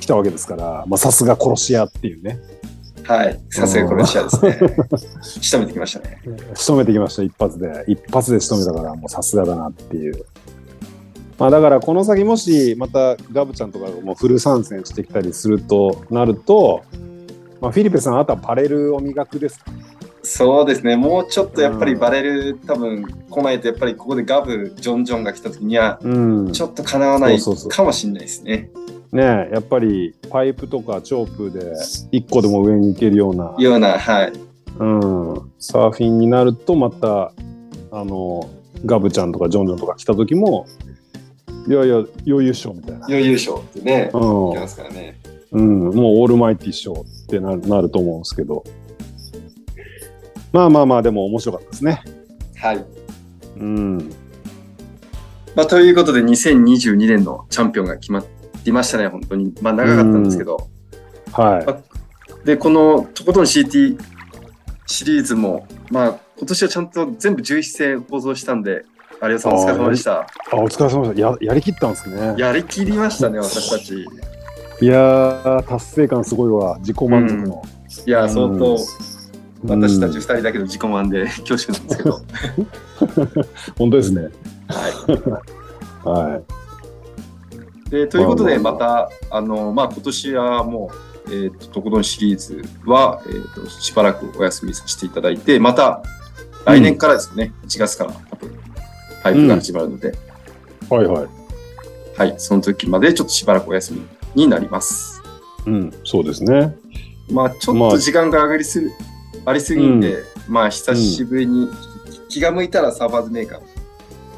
来たわけですからまあさすが殺し屋っていうねはい。さすが殺し屋ですね。[laughs] 仕留めてきましたね。仕留めてきました一発で一発で仕留めたからもうさすがだなっていうまあだからこの先もしまたガブちゃんとかがもうフル参戦してきたりするとなると、まあ、フィリペさんあとはバレルを磨くですか？そうですね。もうちょっとやっぱりバレる、多分来ないと、やっぱりここでガブ、ジョン・ジョンが来た時には、うんちょっとかなわないかもしれないですね。ねえやっぱりパイプとかチョープで一個でも上に行けるような、ような、はい。うん、サーフィンになるとまたあのガブちゃんとかジョンジョンとか来た時もいやいや余裕っしょみたいな、余裕賞ってね、うんますからね。うん、もうオールマイティっしょってなるなると思うんですけどまあまあまあでも面白かったですね。はい。うん、まあ、ということで、2022年のチャンピオンが決まりましたね、本当に。まあ、長かったんですけど。はい。で、このとことん CT シリーズも、まあ、今年はちゃんと全部11戦放送したんで、有吉さんお疲れ様でした。あお疲れ様でしたややりきったんですね。やりきりましたね、私たち。いやー達成感すごいわ自己満足の。いや、相当、うん私たち2人だけの自己満で [laughs] 恐縮なんですけど。[laughs] 本当ですね。はい。[laughs] はい。でということで、また、あの、まあ、今年はもう、えっ、と、とことんシリーズは、えっ、と、しばらくお休みさせていただいて、また、来年からですね、1月から多分、パイプが始まるので、はいはい。はい、その時までちょっとしばらくお休みになります。うん、そうですね。まあ、ちょっと時間が上がりすぎ、ありすぎんで、まあ、久しぶりに、気が向いたらサーバーズメーカー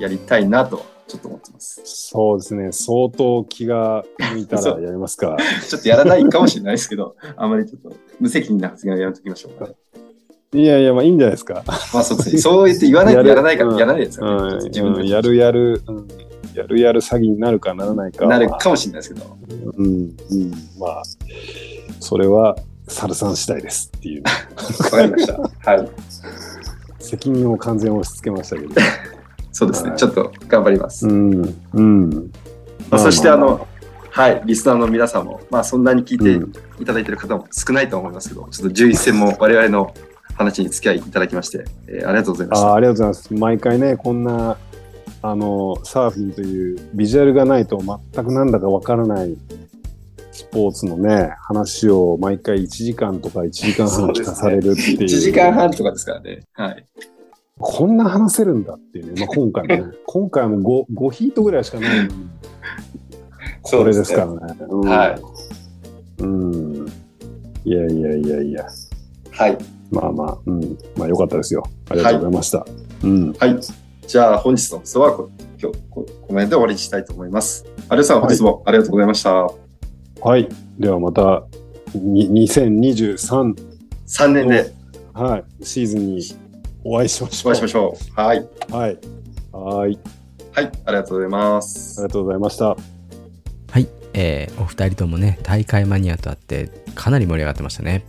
やりたいなと、ちょっと思ってます。そうですね。相当気が向いたらやりますか。[laughs] ちょっとやらないかもしれないですけど、あまりちょっと無責任な発言はやめときましょうか。いやいや、まあいいんじゃないですか。まあそうですね。そう言って言わないとやらないから、うんやらないですからね。うん自分やるやる、うんやるやる詐欺になるかならないかは。なるかもしれないですけど。うん、うん。まあ、それは、猿さん次第ですっていう。わかりました。はい。責任を完全押し付けましたけど。そうですね。はいちょっと頑張ります。うん、うん。まあそしてあの、はい、リスナーの皆さんも、まあそんなに聞いうんていただいている方も少ないと思いますけど、ちょっと11戦も我々の話に付き合いいただきまして、えーありがとうございました。あーありがとうございます。毎回ね、こんな、あの、サーフィンというビジュアルがないと全くなんだかわからないスポーツのね、話を毎回1時間とか1時間半聞かされるっていう。1時間半とかですからね。はい。こんな話せるんだっていうね。まあ、今回もね。[laughs] 今回も 5, 5ヒートぐらいしかないのに。これですからね。うんはい。うん。いやいやいやいや。はい。まあまあ、うん。まあよかったですよ。ありがとうございました。うん。はい。じゃあ、本日の放送はこ今日ここの辺で終わりにしたいと思います。有吉さん、本日もありがとうございました。はい。ではまた、に2023、3年ではい、シーズンにお会いしましょう。お会いしましょう。はい。はい。はい。はい。ありがとうございまあすり。がとうございました。はい、えーお二人ともね、大会マニアとあって、かなり盛り上がってましたね。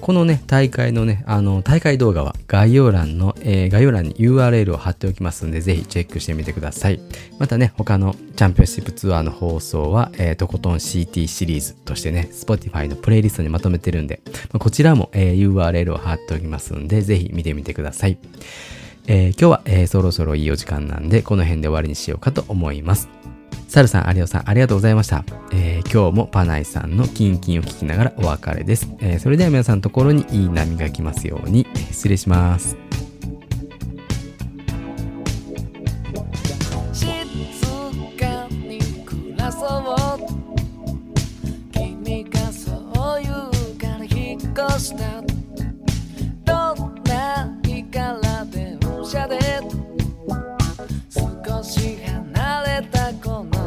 このね、大会のね、あの、大会動画は概要欄の、えー概要欄に URL を貼っておきますんで、ぜひチェックしてみてください。またね、他のチャンピオンシップツアーの放送は、えーとことん CT シリーズとしてね、Spotify のプレイリストにまとめてるんで、まあこちらも、えー URL を貼っておきますんで、ぜひ見てみてください。えー今日は、えーそろそろいいお時間なんで、この辺で終わりにしようかと思います。サルさん、アリオさん、ありがとうございました。えー、今日もパナイさんのキンキンを聞きながらお別れです。えー、それでは皆さんのところにいい波が来ますように。失礼します。どんな日から電車で少し canta